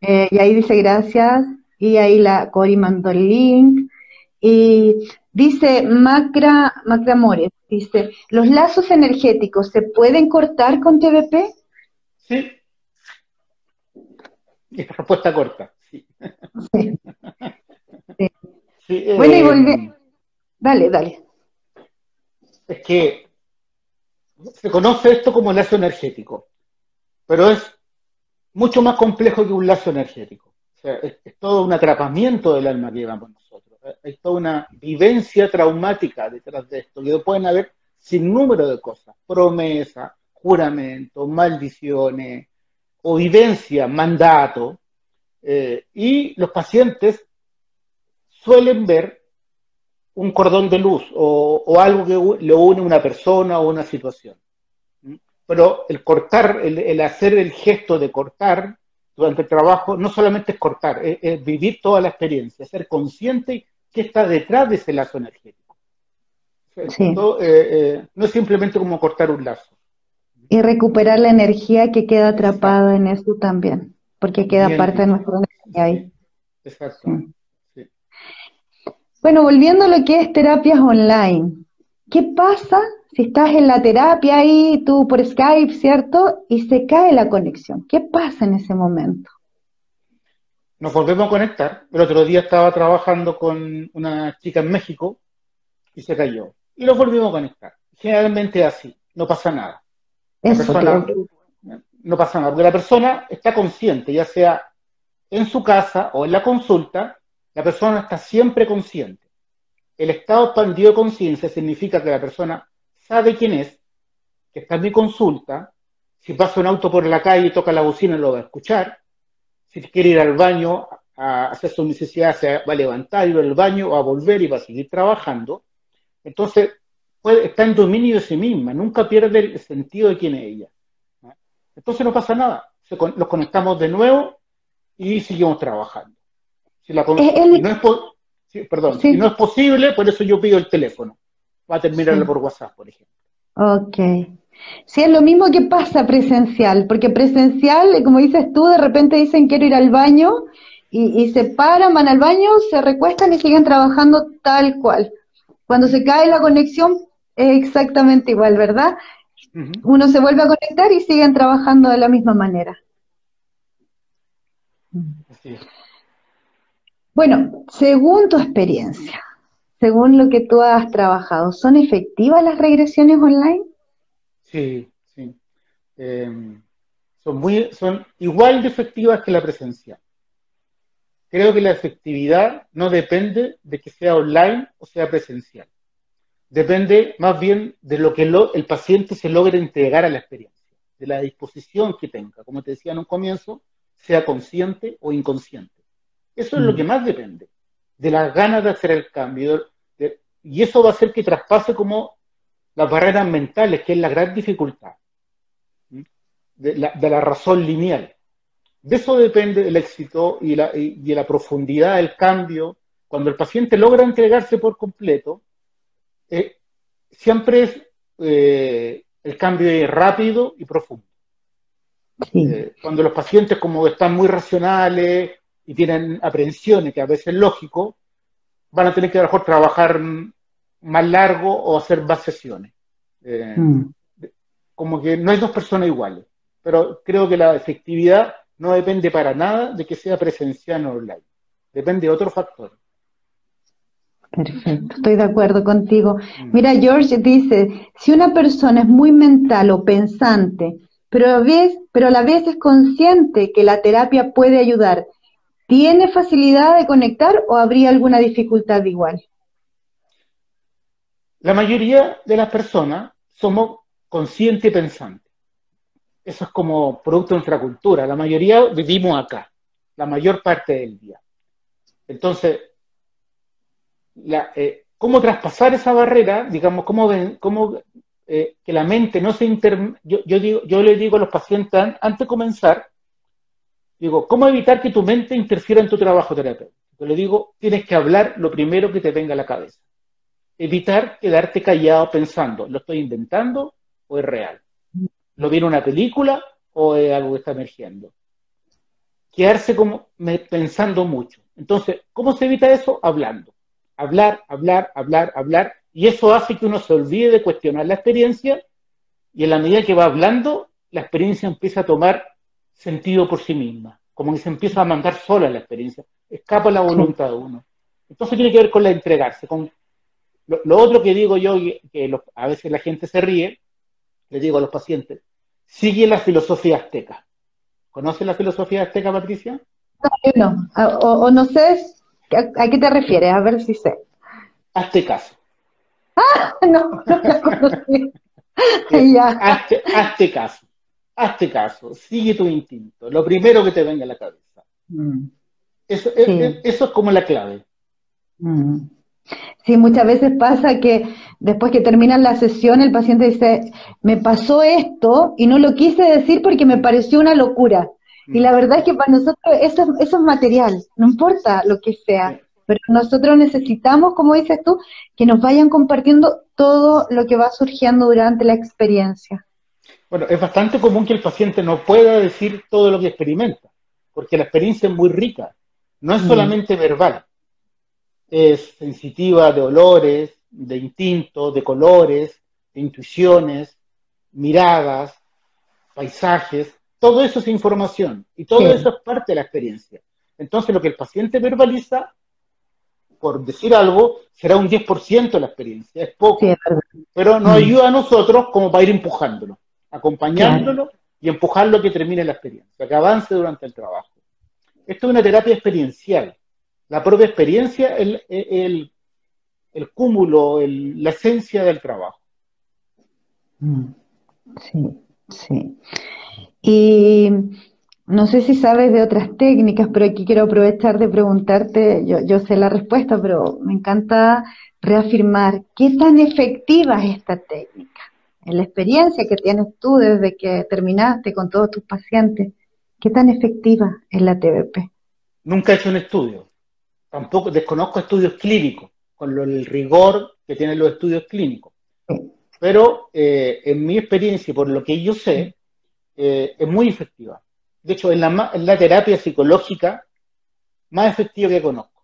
Eh, y ahí dice, gracias, y ahí la Cori mandó el link. Y dice Macra, Macra Mores, dice, ¿los lazos energéticos se pueden cortar con TVP? Sí. respuesta corta, sí. bueno, y volvemos Dale, dale. Es que se conoce esto como lazo energético, pero es mucho más complejo que un lazo energético. O sea, es, todo un atrapamiento del alma que llevamos nosotros. Hay toda una vivencia traumática detrás de esto, que pueden haber sin número de cosas, promesa, juramento, maldiciones, o vivencia, mandato, eh, y los pacientes suelen ver un cordón de luz o, algo que le une una persona o una situación. Pero el cortar, el, hacer el gesto de cortar durante el trabajo, no solamente es cortar, es, vivir toda la experiencia, ser consciente que está detrás de ese lazo energético. Eh, eh, no es simplemente como cortar un lazo. Y recuperar la energía que queda atrapada en eso también, porque queda parte de nuestra energía ahí. Exacto. Bueno, volviendo a lo que es terapias online, ¿qué pasa si estás en la terapia ahí, tú por Skype, ¿cierto? Y se cae la conexión. ¿Qué pasa en ese momento? Nos volvemos a conectar. El otro día estaba trabajando con una chica en México y se cayó. Y nos volvimos a conectar. Generalmente así, no pasa nada. no pasa nada, porque la persona está consciente, ya sea en su casa o en la consulta, la persona está siempre consciente. el estado expandido de conciencia significa que la persona sabe quién es, que está en mi consulta, si pasa un auto por la calle y toca la bocina lo va a escuchar, si quiere ir al baño a hacer sus necesidades se va a levantar, ir al baño, va a volver y va a seguir trabajando. Entonces, está en dominio de sí misma, nunca pierde el sentido de quién es ella. Entonces no pasa nada, los conectamos de nuevo y seguimos trabajando. Si no es perdón, si no es posible, por eso yo pido el teléfono. Va a terminarlo por WhatsApp, por ejemplo. Ok. Sí, es lo mismo que pasa presencial, porque presencial, como dices tú, de repente dicen quiero ir al baño y, y se paran, van al baño, se recuestan y siguen trabajando tal cual. Cuando se cae la conexión es exactamente igual, ¿verdad? Uno se vuelve a conectar y siguen trabajando de la misma manera. Bueno, según tu experiencia, según lo que tú has trabajado, ¿son efectivas las regresiones online? Sí, sí. Em, son, muy, son igual de efectivas que la presencial. Creo que la efectividad no depende de que sea online o sea presencial. Depende más bien de lo que el paciente se logre entregar a la experiencia, de la disposición que tenga. Como te decía en un comienzo, sea consciente o inconsciente. Eso es lo mm. que más depende, de las ganas de hacer el cambio. y eso va a hacer que traspase como las barreras mentales, que es la gran dificultad, de la, razón lineal. De eso depende el éxito y, la, de la profundidad del cambio. Cuando el paciente logra entregarse por completo, eh, siempre es eh, el cambio es rápido y profundo. Eh, cuando los pacientes como están muy racionales, y tienen aprehensiones, que a veces es lógico, van a tener que a lo mejor trabajar más largo o hacer más sesiones. Eh, mm. Como que no hay dos personas iguales, pero creo que la efectividad no depende para nada de que sea presencial o online, depende de otro factor. Perfecto, estoy de acuerdo contigo. Mm. Mira, George dice, si una persona es muy mental o pensante, pero a, vez, pero a la vez es consciente que la terapia puede ayudar, ¿Tiene facilidad de conectar o habría alguna dificultad igual? La mayoría de las personas somos conscientes y pensantes. Eso es como producto de nuestra cultura. La mayoría vivimos acá, la mayor parte del día. Entonces, eh, ¿cómo traspasar esa barrera? Digamos, ¿cómo, cómo eh, que la mente no se inter... Yo, digo, yo le digo a los pacientes antes de comenzar, Digo, ¿cómo evitar que tu mente interfiera en tu trabajo terapéutico? Le digo, tienes que hablar lo primero que te venga a la cabeza. Evitar quedarte callado pensando, ¿lo estoy inventando o es real? ¿Lo viene una película o es algo que está emergiendo? Quedarse como pensando mucho. Entonces, ¿cómo se evita eso? Hablando. Hablar, hablar, hablar, hablar. Y eso hace que uno se olvide de cuestionar la experiencia y en la medida que va hablando, la experiencia empieza a tomar sentido por sí misma, como que se empieza a mandar sola la experiencia, escapa la voluntad de uno. Entonces tiene que ver con la entregarse. Con lo, otro que digo yo, que a veces la gente se ríe, le digo a los pacientes, sigue la filosofía azteca. ¿Conoce la filosofía azteca, Patricia? No, o, no sé a, qué te refieres, a ver si sé. Hazte caso. Ah, no, no la conocí. hazte caso hazte caso, sigue tu instinto, lo primero que te venga a la cabeza. Mm. Eso, es, como la clave. Mm. Sí, muchas veces pasa que después que termina la sesión el paciente dice, me pasó esto y no lo quise decir porque me pareció una locura. Y la mm. verdad es que para nosotros eso, eso es material, no importa lo que sea, pero nosotros necesitamos, como dices tú, que nos vayan compartiendo todo lo que va surgiendo durante la experiencia. Bueno, es bastante común que el paciente no pueda decir todo lo que experimenta, porque la experiencia es muy rica, no es mm. solamente verbal, es sensitiva de olores, de instintos, de colores, de intuiciones, miradas, paisajes, todo eso es información y todo eso es parte de la experiencia. Entonces lo que el paciente verbaliza, por decir algo, será un 10% de la experiencia, es poco, pero nos mm. ayuda a nosotros como para ir empujándolo acompañándolo y empujarlo a que termine la experiencia, que avance durante el trabajo. Esto es una terapia experiencial. La propia experiencia es el, el cúmulo, la esencia del trabajo. Mm. Sí, sí. Y no sé si sabes de otras técnicas, pero aquí quiero aprovechar de preguntarte, yo, yo sé la respuesta, pero me encanta reafirmar qué tan efectiva es esta técnica. En la experiencia que tienes tú desde que terminaste con todos tus pacientes, ¿qué tan efectiva es la TBP? Nunca he hecho un estudio. Tampoco desconozco estudios clínicos, con el rigor que tienen los estudios clínicos. Pero eh, en mi experiencia, por lo que yo sé, eh, es muy efectiva. De hecho, en la, la, terapia psicológica más efectiva que conozco.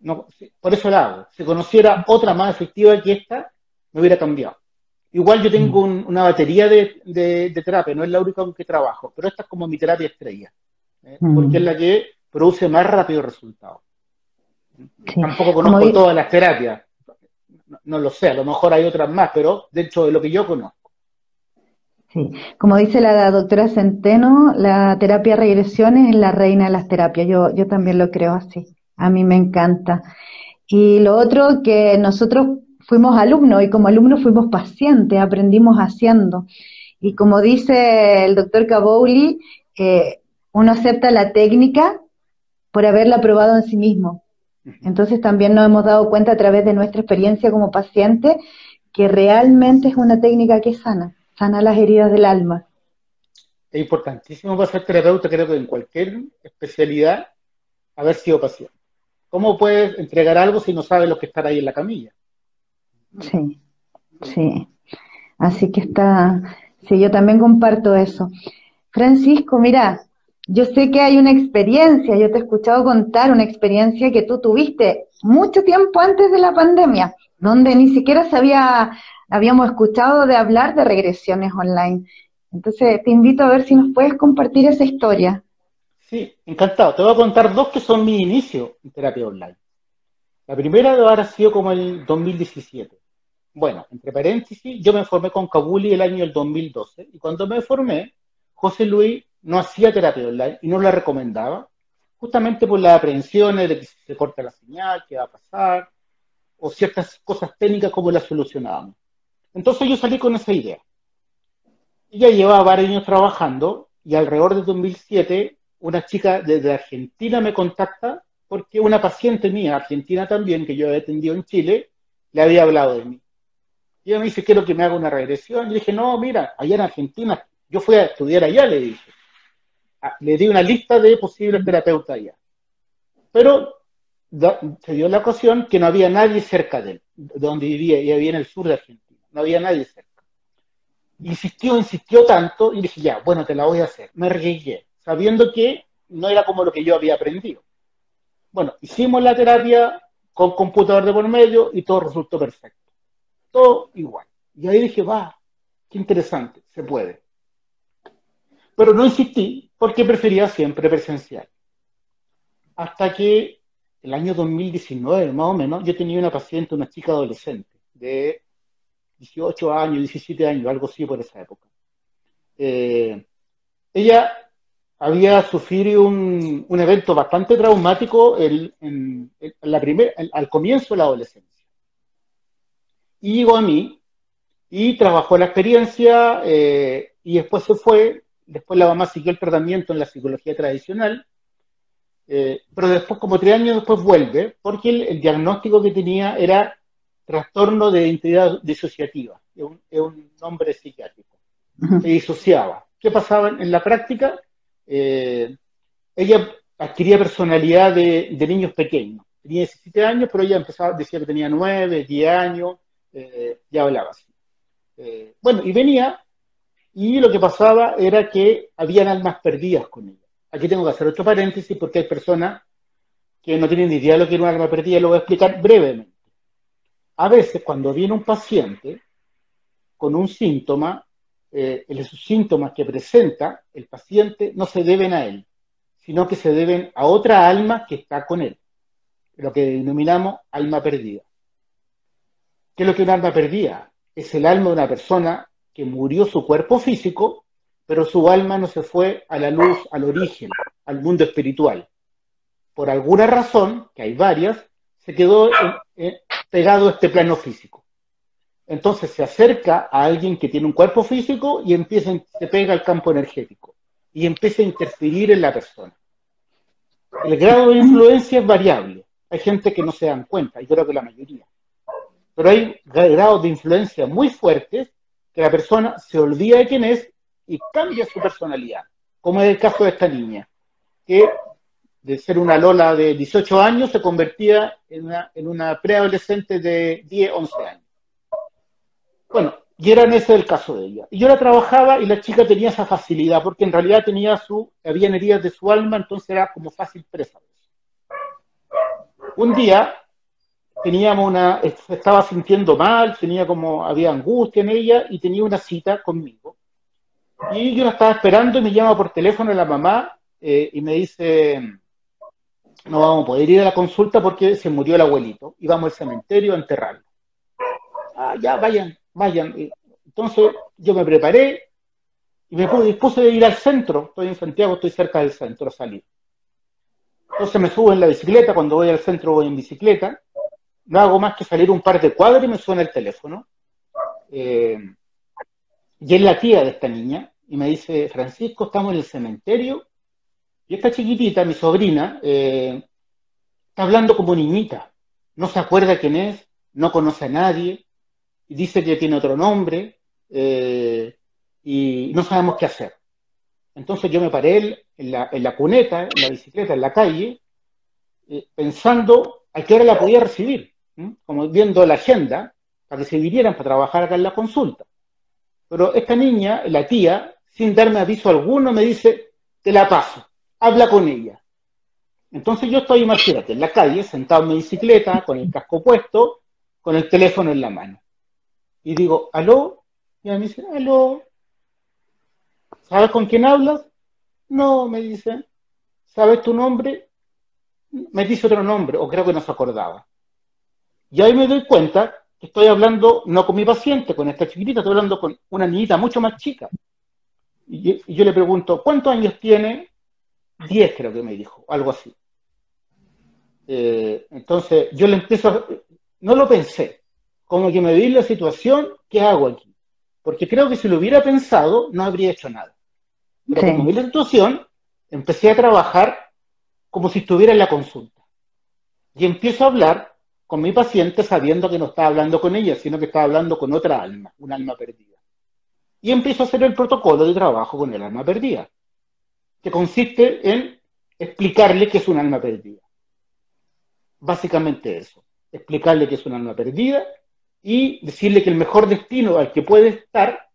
No, por eso la hago. Si conociera otra más efectiva que esta, me hubiera cambiado. Igual yo tengo mm. una batería de, terapia, no es la única con que trabajo, pero esta es como mi terapia estrella, ¿eh? mm. porque es la que produce más rápido resultados. Tampoco conozco todas las terapias, no, lo sé, a lo mejor hay otras más, pero dentro de lo que yo conozco. Sí, como dice la doctora Centeno, la terapia regresiones es la reina de las terapias. Yo, yo también lo creo así. A mí me encanta. Y lo otro que nosotros fuimos alumnos y como alumnos fuimos pacientes, aprendimos haciendo. Y como dice el doctor Cabouli, eh, uno acepta la técnica por haberla probado en sí mismo. Entonces también nos hemos dado cuenta a través de nuestra experiencia como paciente que realmente es una técnica que sana, sana las heridas del alma. Es importantísimo para ser terapeuta, creo que en cualquier especialidad, haber sido paciente. ¿Cómo puedes entregar algo si no sabes lo que está ahí en la camilla? Sí, sí. Así que está, sí, yo también comparto eso. Francisco, mira, yo sé que hay una experiencia, yo te he escuchado contar una experiencia que tú tuviste mucho tiempo antes de la pandemia, donde ni siquiera sabía, habíamos escuchado de hablar de regresiones online. Entonces, te invito a ver si nos puedes compartir esa historia. Sí, encantado. Te voy a contar dos que son mi inicio en terapia online. La primera debe haber sido como el 2017. Bueno, entre paréntesis, yo me formé con Kabuli el año del 2012 y cuando me formé, José Luis no hacía terapia online y no la recomendaba, justamente por las aprensiones de que se corta la señal, qué va a pasar, o ciertas cosas técnicas, como las solucionábamos. Entonces yo salí con esa idea. Ella llevaba varios años trabajando y alrededor de 2007 una chica desde Argentina me contacta porque una paciente mía, argentina también, que yo había atendido en Chile, le había hablado de mí. Y ella me dice, quiero que me haga una regresión. Y dije, no, mira, allá en Argentina, yo fui a estudiar allá, le dije. Ah, le di una lista de posibles terapeutas allá. Pero se dio la ocasión que no había nadie cerca de él, donde vivía, y había en el sur de Argentina. No había nadie cerca. Insistió, insistió tanto, y dije, ya, bueno, te la voy a hacer. Me regué, sabiendo que no era como lo que yo había aprendido. Bueno, hicimos la terapia con computador de por medio y todo resultó perfecto. Todo igual. Y ahí dije, va, qué interesante, se puede. Pero no insistí porque prefería siempre presencial. Hasta que el año 2019, más o menos, yo tenía una paciente, una chica adolescente, de 18 años, 17 años, algo así por esa época. Eh, ella había sufrido un, evento bastante traumático en, la al comienzo de la adolescencia. Y llegó a mí y trabajó la experiencia eh, y después se fue después la mamá siguió el tratamiento en la psicología tradicional, eh, pero después, como tres años después, vuelve, porque el, diagnóstico que tenía era trastorno de identidad disociativa, es un, nombre psiquiátrico, se disociaba. ¿Qué pasaba en, la práctica? Eh, ella adquiría personalidad de, niños pequeños. Tenía 17 años, pero ella empezaba, decía que tenía 9, 10 años, eh, ya hablaba así. bueno, y venía y lo que pasaba era que habían almas perdidas con ella. Aquí tengo que hacer otro paréntesis porque hay personas que no tienen ni idea de lo que es un alma perdida, lo voy a explicar brevemente. A veces cuando viene un paciente con un síntoma, eh, esos síntomas que presenta el paciente no se deben a él, sino que se deben a otra alma que está con él, lo que denominamos alma perdida. ¿Qué es lo que es un alma perdida? Es el alma de una persona que murió su cuerpo físico, pero su alma no se fue a la luz, al origen, al mundo espiritual. Por alguna razón, que hay varias, se quedó pegado a este plano físico. Entonces se acerca a alguien que tiene un cuerpo físico y empieza, se pega al campo energético y empieza a interferir en la persona. El grado de influencia es variable. Hay gente que no se dan cuenta, y creo que la mayoría. Pero hay grados de influencia muy fuertes que la persona se olvida de quién es y cambia su personalidad, como es el caso de esta niña, que de ser una Lola de 18 años se convertía en una, en preadolescente de 10, 11 años. Bueno, y era ese el caso de ella. Y yo la trabajaba y la chica tenía esa facilidad, porque en realidad tenía su, había heridas de su alma, entonces era como fácil presa. Un día teníamos una, estaba sintiendo mal, tenía como, había angustia en ella y tenía una cita conmigo. Y yo la estaba esperando y me llama por teléfono la mamá eh, y me dice, no vamos a poder ir a la consulta porque se murió el abuelito y vamos al cementerio a enterrarlo. Ah, ya, vayan, vayan. Entonces yo me preparé y me dispuse de ir al centro. Estoy en Santiago, estoy cerca del centro, a salir. Entonces me subo en la bicicleta, cuando voy al centro voy en bicicleta. No hago más que salir un par de cuadros y me suena el teléfono. Eh, y es la tía de esta niña y me dice, Francisco, estamos en el cementerio y esta chiquitita, mi sobrina, eh, está hablando como niñita. No se acuerda quién es, no conoce a nadie, dice que tiene otro nombre, eh, y no sabemos qué hacer. Entonces yo me paré en la, en la cuneta, en la bicicleta, en la calle, pensando a qué hora la podía recibir, como viendo la agenda, para que se vinieran para trabajar acá en la consulta. Pero esta niña, la tía, sin darme aviso alguno, me dice, te la paso habla con ella. Entonces yo estoy, imagínate, en la calle, sentado en mi bicicleta, con el casco puesto, con el teléfono en la mano. Y digo, ¿aló? Y me dice, ¿aló? ¿Sabes con quién hablas? No, me dice. ¿Sabes tu nombre? Me dice otro nombre, o creo que no se acordaba. Y ahí me doy cuenta que estoy hablando no con mi paciente, con esta chiquitita, estoy hablando con una niñita mucho más chica. Y yo le pregunto, ¿cuántos años tiene? 10 creo que me dijo, algo así. Eh, entonces yo le empiezo, no lo pensé, como que me vi la situación, ¿qué hago aquí? Porque creo que si lo hubiera pensado, no habría hecho nada. Pero como vi la situación, empecé a trabajar como si estuviera en la consulta. Y empiezo a hablar con mi paciente sabiendo que no estaba hablando con ella, sino que estaba hablando con otra alma, un alma perdida. Y empiezo a hacer el protocolo de trabajo con el alma perdida que consiste en explicarle que es un alma perdida. Básicamente eso, explicarle que es un alma perdida y decirle que el mejor destino al que puede estar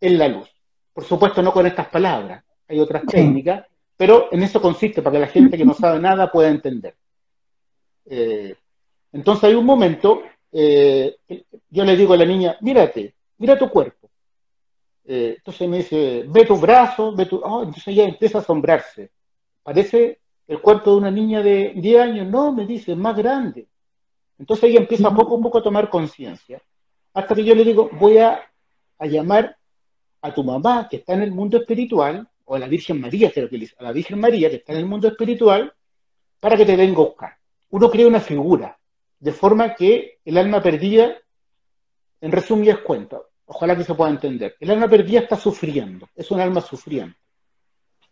es la luz. Por supuesto, no con estas palabras, hay otras técnicas, pero en eso consiste, para que la gente que no sabe nada pueda entender. Eh, entonces hay un momento, eh, yo le digo a la niña, mírate, mira tu cuerpo. Eh, entonces me dice, ve tu brazo, ve tu... Oh, entonces ella empieza a asombrarse. Parece el cuerpo de una niña de 10 años. No, me dice, es más grande. Entonces ella empieza poco a poco a tomar conciencia. Hasta que yo le digo, voy a, llamar a tu mamá que está en el mundo espiritual, o a la Virgen María, que a la Virgen María que está en el mundo espiritual, para que te venga a buscar. Uno crea una figura, de forma que el alma perdida, en resumidas cuentas, Ojalá que se pueda entender. El alma perdida está sufriendo, es un alma sufriente.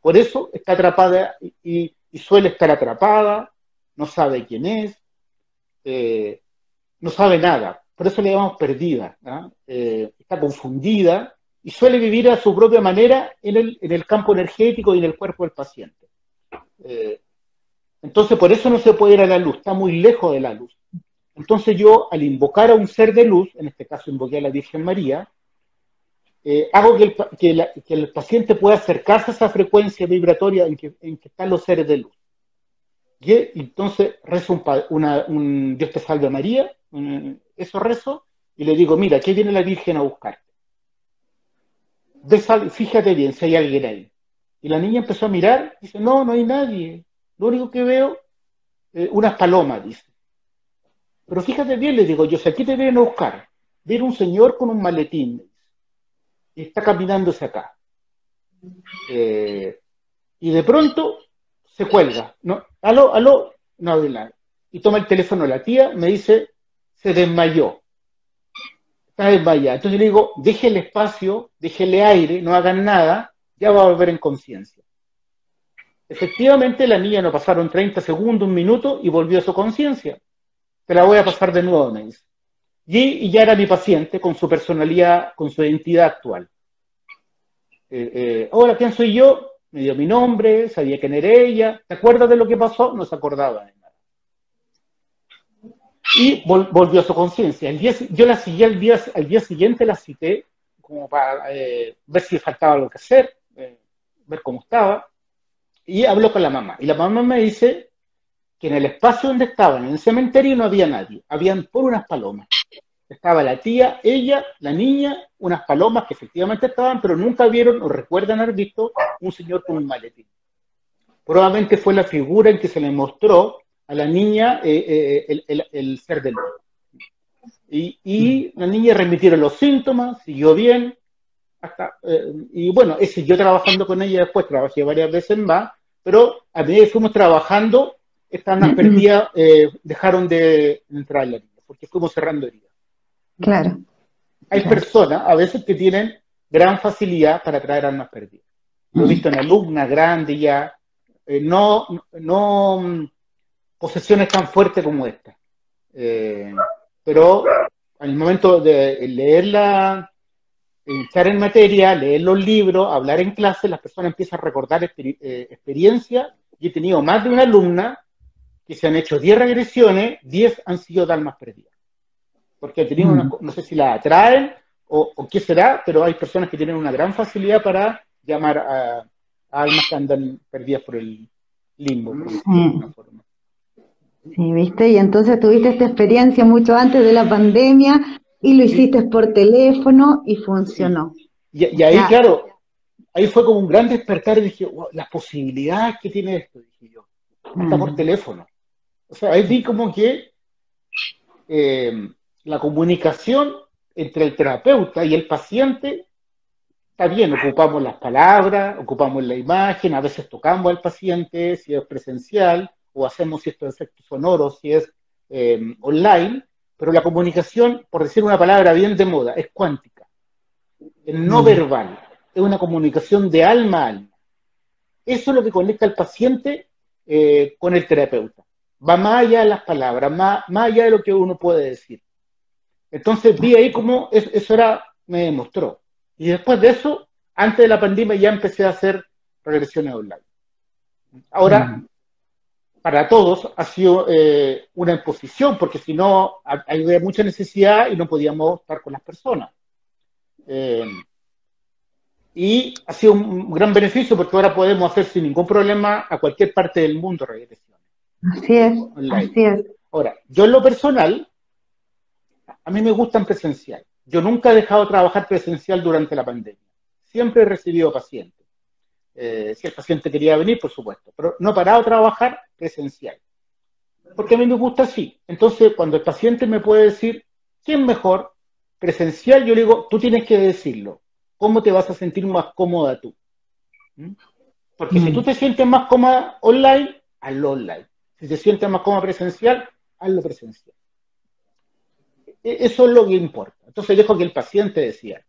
Por eso está atrapada y, suele estar atrapada, no sabe quién es, eh, no sabe nada. Por eso le llamamos perdida. ¿ah? Eh, está confundida y suele vivir a su propia manera en el, campo energético y en el cuerpo del paciente. Eh, entonces, por eso no se puede ir a la luz, está muy lejos de la luz. Entonces yo, al invocar a un ser de luz, en este caso invoqué a la Virgen María, eh, hago que el, paciente pueda acercarse a esa frecuencia vibratoria en que, están los seres de luz. Y entonces rezo un, Dios te salve María, eso rezo, y le digo, mira, aquí viene la Virgen a buscarte. fíjate bien si hay alguien ahí. Y la niña empezó a mirar, dice, no, no hay nadie. Lo único que veo, eh, unas palomas, dice. Pero fíjate bien, le digo yo, si aquí te vienen a buscar, viene un señor con un maletín y está caminándose acá. Eh, y de pronto se cuelga. ¿no? Aló, aló, no habla. Y toma el teléfono la tía, me dice, se desmayó. Está desmayada. Entonces le digo, déjele espacio, déjele aire, no hagan nada, ya va a volver en conciencia. Efectivamente, la niña no pasaron 30 segundos, un minuto y volvió a su conciencia. Te la voy a pasar de nuevo, me dice. Y, ya era mi paciente con su personalidad, con su identidad actual. Eh, eh, Hola, ¿quién soy yo? Me dio mi nombre, sabía quién era ella. ¿Te acuerdas de lo que pasó? No se acordaba de nada. Y volvió a su conciencia. Yo la seguí al día, al día siguiente, la cité como para eh, ver si faltaba algo que hacer, ver cómo estaba. Y habló con la mamá. Y la mamá me dice que en el espacio donde estaban, en el cementerio, no había nadie. Habían por unas palomas. Estaba la tía, ella, la niña, unas palomas que efectivamente estaban, pero nunca vieron o recuerdan haber visto un señor con un maletín. Probablemente fue la figura en que se le mostró a la niña eh, eh, el, ser del y, y la niña remitieron los síntomas, siguió bien, hasta, eh, y bueno, siguió trabajando con ella después, trabajé varias veces más, pero a medida que fuimos trabajando, estas perdidas dejaron de entrar en la vida, porque fuimos cerrando heridas. Claro. Hay personas a veces que tienen gran facilidad para traer almas perdidas. Lo he visto en alumnas grandes ya, eh, no, no mm, posesiones tan fuertes como esta. Eh, pero al momento de leerla, echar en materia, leer los libros, hablar en clase, las personas empiezan a recordar eh, experiencias. Y he tenido más de una alumna que se han hecho 10 regresiones, 10 han sido almas perdidas porque tenido una, mm. no sé si la atraen o, qué será, pero hay personas que tienen una gran facilidad para llamar a, almas que andan perdidas por el limbo, Sí, viste, y entonces tuviste esta experiencia mucho antes de la pandemia y lo hiciste por teléfono y funcionó. Y, ahí, claro, ahí fue como un gran despertar y dije, las posibilidades que tiene esto, dije yo, está por mm. teléfono. O sea, ahí vi como que eh, la comunicación entre el terapeuta y el paciente está bien, ocupamos las palabras, ocupamos la imagen, a veces tocamos al paciente si es presencial o hacemos estos efectos sonoros si es eh, online, pero la comunicación, por decir una palabra bien de moda, es cuántica, es no mm. verbal, es una comunicación de alma a alma. Eso es lo que conecta al paciente eh, con el terapeuta. Va más allá de las palabras, más, más allá de lo que uno puede decir. Entonces vi ahí cómo eso era, me demostró. Y después de eso, antes de la pandemia ya empecé a hacer regresiones online. Ahora, para todos ha sido eh, una imposición, porque si no, había mucha necesidad y no podíamos estar con las personas. Eh, y ha sido un gran beneficio porque ahora podemos hacer sin ningún problema a cualquier parte del mundo regresiones. Así es, así es. Ahora, yo en lo personal, a mí me gustan presencial. Yo nunca he dejado de trabajar presencial durante la pandemia. Siempre he recibido pacientes. Eh, si el paciente quería venir, por supuesto, pero no he parado de trabajar presencial. Porque a mí me gusta así. Entonces, cuando el paciente me puede decir, ¿quién mejor? Presencial, yo le digo, tú tienes que decirlo. ¿Cómo te vas a sentir más cómoda tú? ¿Mm? Porque si mm. tú te sientes más cómoda online, hazlo online. Si te sientes más cómoda presencial, hazlo presencial. E-, eso es lo que importa. Entonces dejo que el paciente decida.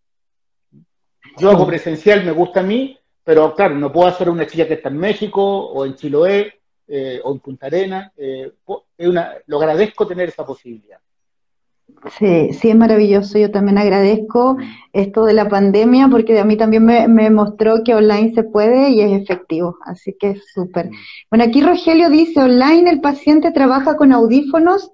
Yo hago presencial, me gusta a mí, pero claro, no puedo hacer una chica que está en México o en Chiloé eh, o en Punta Arena. Eh, lo agradezco tener esa posibilidad. Sí, sí, es maravilloso. Yo también agradezco esto de la pandemia porque a mí también me, me mostró que online se puede y es efectivo. Así que es súper. Bueno, aquí Rogelio dice, online el paciente trabaja con audífonos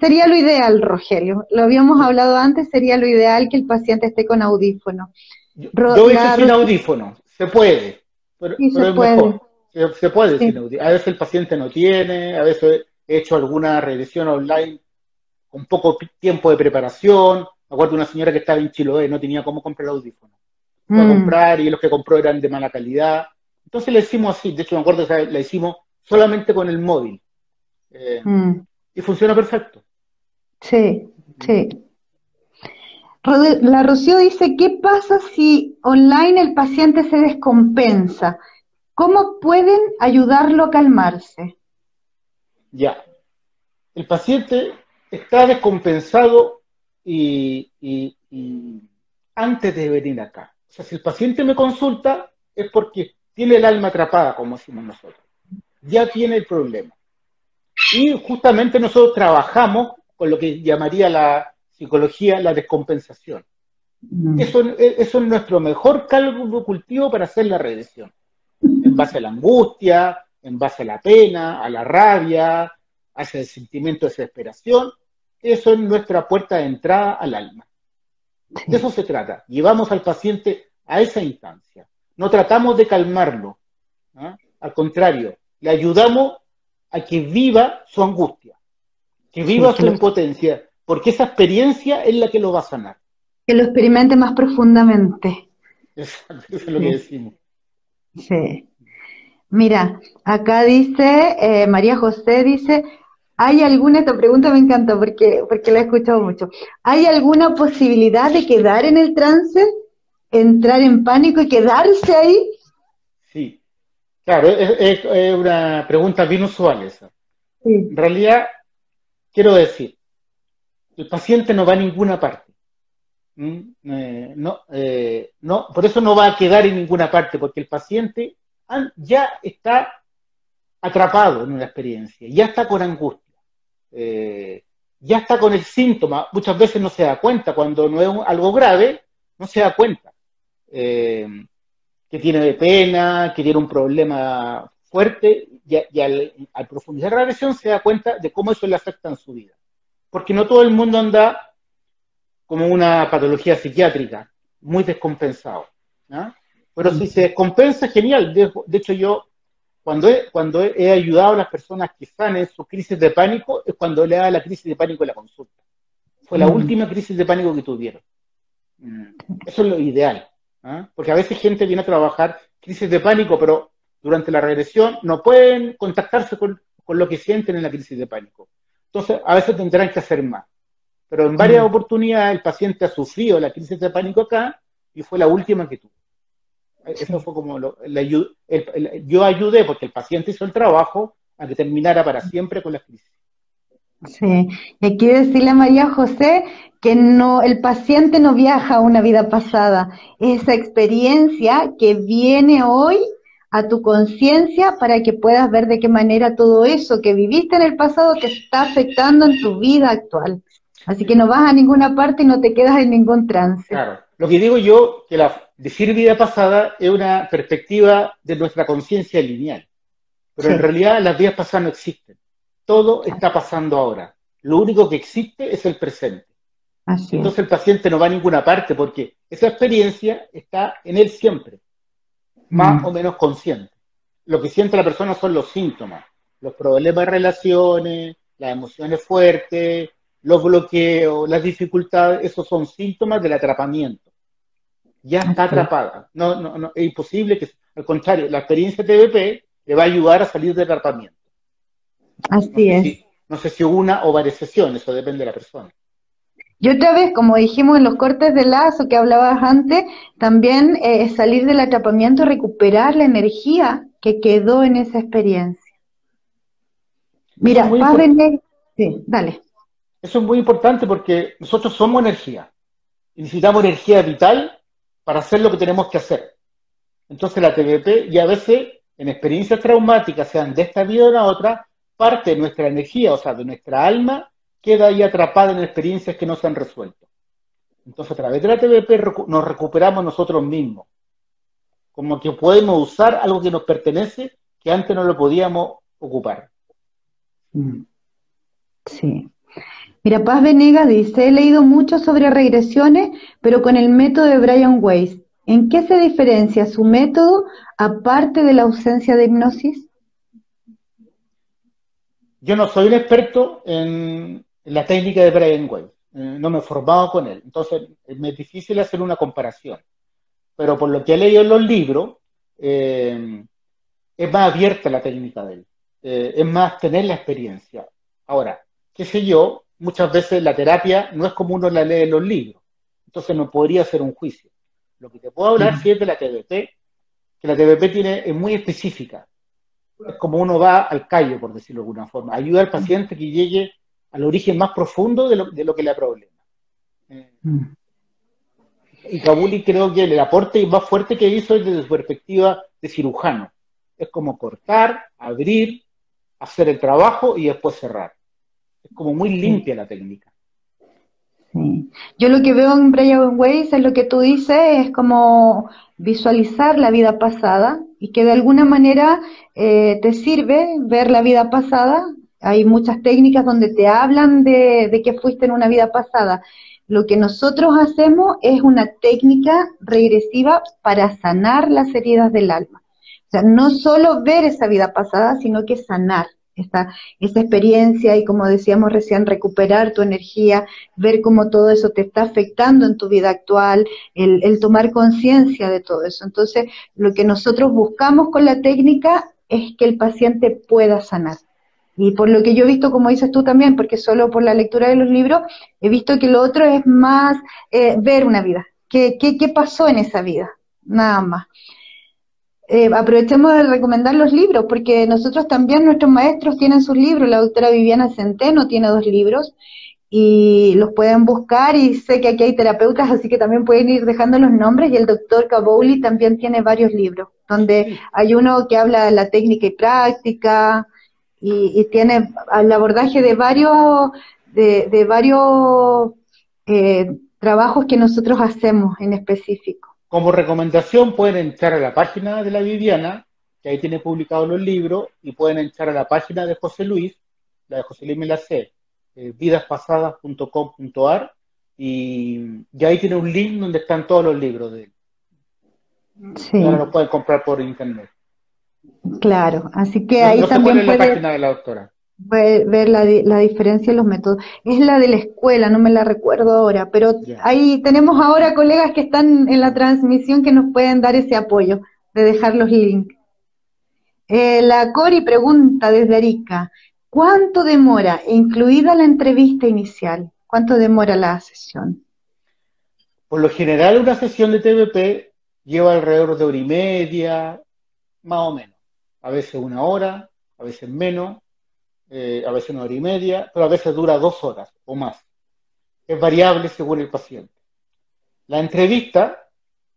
Sería lo ideal, Rogelio. Lo habíamos hablado antes, sería lo ideal que el paciente esté con audífono. Yo, yo sin audífono, se puede. Pero, sí, se, puede. Se, puede sin audífono. A veces el paciente no tiene, a veces he hecho alguna revisión online con poco tiempo de preparación. Me acuerdo de una señora que estaba en Chiloé, no tenía cómo comprar el audífono. Fue a mm. comprar y los que compró eran de mala calidad. Entonces le hicimos así, de hecho me acuerdo que la hicimos solamente con el móvil. Eh, mm. Y funciona perfecto. Sí, sí. La Rocío dice, ¿qué pasa si online el paciente se descompensa? ¿Cómo pueden ayudarlo a calmarse? Ya. El paciente está descompensado y, antes de venir acá. O sea, si el paciente me consulta es porque tiene el alma atrapada, como decimos nosotros. Ya tiene el problema. Y justamente nosotros trabajamos con lo que llamaría la psicología la descompensación. Mm. Eso, eso es nuestro mejor cálculo cultivo para hacer la regresión. En base a la angustia, en base a la pena, a la rabia, hacia el sentimiento de desesperación. Eso es nuestra puerta de entrada al alma. De eso se trata. Llevamos al paciente a esa instancia. No tratamos de calmarlo. ¿ah? Al contrario, le ayudamos a que viva su angustia, que viva su impotencia, porque esa experiencia es la que lo va a sanar. Que lo experimente más profundamente. Exacto, eso es lo que decimos. Sí. Mira, acá dice, eh, María José dice, ¿hay alguna, esta pregunta me encanta porque, porque la he escuchado mucho, ¿hay alguna posibilidad de quedar en el trance, entrar en pánico y quedarse ahí? Sí, claro, es, una pregunta bien usual esa. En realidad, quiero decir, el paciente no va a ninguna parte. ¿Mm? Eh, no, eh, no, por eso no va a quedar en ninguna parte, porque el paciente ya está atrapado en una experiencia, ya está con angustia, eh, ya está con el síntoma, muchas veces no se da cuenta, cuando no es algo grave, no se da cuenta eh, que tiene de pena, que tiene un problema fuerte, y, al, profundizar la regresión se da cuenta de cómo eso le afecta en su vida. Porque no todo el mundo anda como una patología psiquiátrica, muy descompensado. Pero si se descompensa, genial. De, hecho, yo, cuando he, cuando he, ayudado a las personas que están en su crisis de pánico, es cuando le da la crisis de pánico en la consulta. Fue la mm. última crisis de pánico que tuvieron. Mm. Eso es lo ideal. ¿ah? Porque a veces gente viene a trabajar crisis de pánico, pero durante la regresión no pueden contactarse con, lo que sienten en la crisis de pánico. Entonces, a veces tendrán que hacer más. Pero en varias mm. oportunidades el paciente ha sufrido la crisis de pánico acá y fue la última que tuvo. Eso fue como lo, yo ayudé porque el paciente hizo el trabajo a que terminara para siempre con la crisis. Sí, y quiero decirle a María José que no, el paciente no viaja a una vida pasada, esa experiencia que viene hoy a tu conciencia para que puedas ver de qué manera todo eso que viviste en el pasado te está afectando en tu vida actual. Así que no vas a ninguna parte y no te quedas en ningún trance. Claro. Lo que digo yo, que la, decir vida pasada es una perspectiva de nuestra conciencia lineal. Pero en realidad las vidas pasadas no existen. Todo está pasando ahora. Lo único que existe es el presente. Entonces el paciente no va a ninguna parte porque esa experiencia está en él siempre, más mm. o menos consciente. Lo que siente la persona son los síntomas, los problemas de relaciones, las emociones fuertes, los bloqueos, las dificultades, esos son síntomas del atrapamiento. Ya está atrapada. No, no, no, es imposible que, al contrario, la experiencia TBP le va a ayudar a salir del atrapamiento. Así es. no sé si una o varias sesiones, eso depende de la persona. Y otra vez, como dijimos en los cortes de lazo que hablabas antes, también eh, salir del atrapamiento y recuperar la energía que quedó en esa experiencia. Mira, Paz Sí, dale. Eso es muy importante porque nosotros somos energía. Necesitamos energía vital para hacer lo que tenemos que hacer. Entonces la TBP, y a veces en experiencias traumáticas, sean de esta vida o de la otra, parte de nuestra energía, o sea, de nuestra alma, queda ahí atrapada en experiencias que no se han resuelto. Entonces a través de la TBP nos recuperamos nosotros mismos. Como que podemos usar algo que nos pertenece que antes no lo podíamos ocupar. Mm. Sí. Mira, Paz Venegas dice, he leído mucho sobre regresiones, pero con el método de Brian Weiss. ¿En qué se diferencia su método aparte de la ausencia de hipnosis? Yo no soy un experto en, la técnica de Brian Weiss, eh, no me he formado con él, entonces me es difícil hacer una comparación. Pero por lo que he leído en los libros, eh, es más abierta la técnica de él, eh, es más tener la experiencia. Ahora, qué sé yo, muchas veces la terapia no es como uno la lee en los libros, entonces no podría ser un juicio. Lo que te puedo hablar si es de la TBP, que la TBP tiene, es muy específica. Es como uno va al callo, por decirlo de alguna forma. Ayuda al paciente que llegue al origen más profundo de lo, de lo que le problema. Mm. Y Kabuli creo que el aporte más fuerte que hizo es desde su perspectiva de cirujano. Es como cortar, abrir, hacer el trabajo y después cerrar. Es como muy limpia la técnica. Yo lo que veo en Brian Weiss es lo que tú dices, es como visualizar la vida pasada y que de alguna manera eh, te sirve ver la vida pasada. Hay muchas técnicas donde te hablan de, de que fuiste en una vida pasada. Lo que nosotros hacemos es una técnica regresiva para sanar las heridas del alma. O sea, no solo ver esa vida pasada, sino que sanar esa, esa experiencia y como decíamos recién, recuperar tu energía, ver cómo todo eso te está afectando en tu vida actual, el, el tomar conciencia de todo eso. Entonces, lo que nosotros buscamos con la técnica es que el paciente pueda sanar. Y por lo que yo he visto, como dices tú también, porque solo por la lectura de los libros, he visto que lo otro es más eh, ver una vida. ¿Qué, ¿Qué, qué, pasó en esa vida? Nada más. Eh, aprovechemos de recomendar los libros, porque nosotros también, nuestros maestros tienen sus libros, la doctora Viviana Centeno tiene dos libros y los pueden buscar y sé que aquí hay terapeutas, así que también pueden ir dejando los nombres y el doctor Caboli también tiene varios libros, donde hay uno que habla de la técnica y práctica y, tiene el abordaje de varios, de, varios eh, trabajos que nosotros hacemos en específico. Como recomendación pueden entrar a la página de la Viviana, que ahí tiene publicados los libros, y pueden entrar a la página de José Luis, la de José Luis Melacé, eh, vidaspasadas.com.ar, y, y, ahí tiene un link donde están todos los libros de él. Sí. Ahora los pueden comprar por internet. Claro, así que ahí también puede... la página de la doctora ver la, la, diferencia en los métodos. Es la de la escuela, no me la recuerdo ahora, pero ahí tenemos ahora colegas que están en la transmisión que nos pueden dar ese apoyo de dejar los links. Eh, la Cori pregunta desde Arica, ¿cuánto demora, incluida la entrevista inicial, cuánto demora la sesión? Por lo general una sesión de TVP lleva alrededor de hora y media, más o menos. A veces una hora, a veces menos eh, a veces una hora y media, pero a veces dura dos horas o más. Es variable según el paciente. La entrevista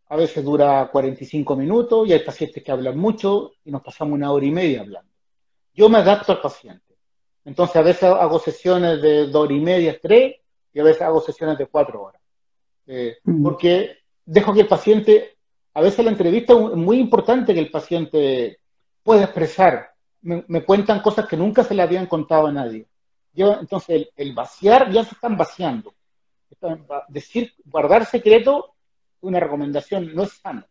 a veces dura 45 minutos y hay pacientes que hablan mucho y nos pasamos una hora y media hablando. Yo me adapto al paciente. Entonces a veces hago sesiones de dos horas y media, tres, y a veces hago sesiones de cuatro horas. Eh, mm. Porque dejo que el paciente, a veces la entrevista es muy importante que el paciente pueda expresar me, cuentan cosas que nunca se le habían contado a nadie. Yo, entonces, el, vaciar, ya se están vaciando. decir, guardar secreto, una recomendación, no es sano.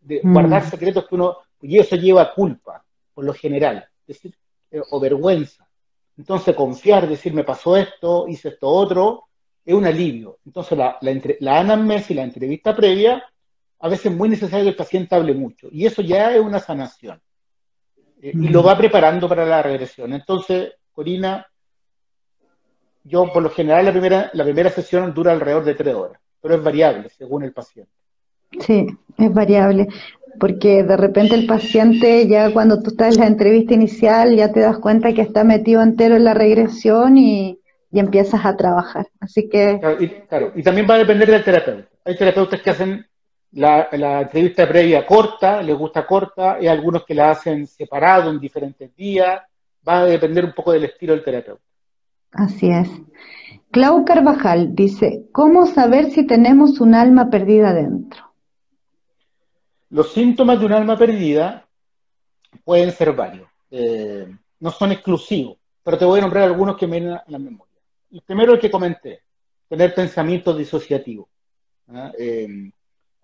De mm. guardar secretos que uno, y eso lleva culpa, por lo general, decir, eh, o vergüenza. Entonces, confiar, decir, me pasó esto, hice esto otro, es un alivio. Entonces, la, la, la anamnesis, la entrevista previa, a veces es muy necesario que el paciente hable mucho. Y eso ya es una sanación. Eh, y lo va preparando para la regresión. Entonces, Corina, yo por lo general la primera, la primera sesión dura alrededor de tres horas, pero es variable según el paciente. Sí, es variable, porque de repente el paciente ya cuando tú estás en la entrevista inicial ya te das cuenta que está metido entero en la regresión y, y empiezas a trabajar. Así que... claro, y también va a depender del terapeuta. Hay terapeutas que hacen la, entrevista previa corta, les gusta corta, y algunos que la hacen separado en diferentes días, va a depender un poco del estilo del terapeuta. Así es. Clau Carvajal dice, ¿cómo saber si tenemos un alma perdida dentro? Los síntomas de un alma perdida pueden ser varios, eh, no son exclusivos, pero te voy a nombrar algunos que me vienen a la memoria. El primero el que comenté, tener pensamientos disociativos. ¿ah? Eh,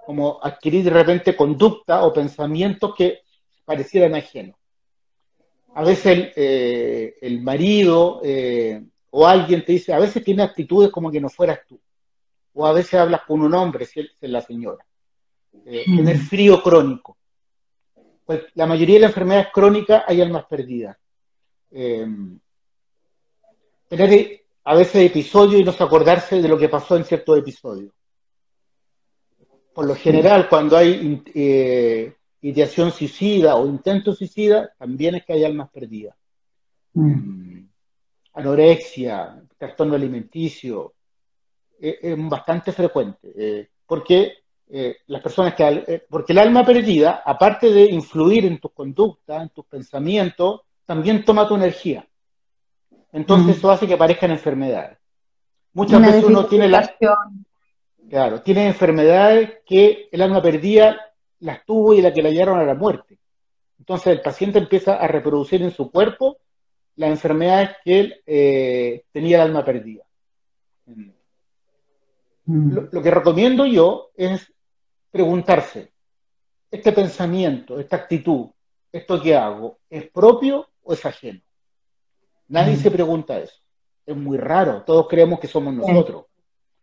como adquirir de repente conducta o pensamientos que parecieran ajenos. A veces el, eh, marido eh, o alguien te dice, a veces tiene actitudes como que no fueras tú. O a veces hablas con un hombre, si es la señora. Eh, mm. Tener frío crónico. Pues la mayoría de las enfermedades crónicas hay almas perdidas. tener a veces episodios y no acordarse de lo que pasó en ciertos episodios por lo general, cuando hay eh, ideación suicida o intento suicida, también es que hay almas perdidas. Mm. anorexia, trastorno alimenticio, eh, es bastante frecuente, eh, porque eh, las personas que, porque el alma perdida, aparte de influir en tus conductas, en tus pensamientos, también toma tu energía. Entonces mm. eso hace que aparezcan enfermedades. Muchas veces uno tiene la, claro, tiene enfermedades que el alma perdida las tuvo y la que la llevaron a la muerte. Entonces el paciente empieza a reproducir en su cuerpo las enfermedades que él tenía el alma perdida. Mm. Lo, que recomiendo yo es preguntarse, ¿este pensamiento, esta actitud, esto que hago, es propio o es ajeno? Nadie mm. se pregunta eso. Es muy raro, todos creemos que somos nosotros.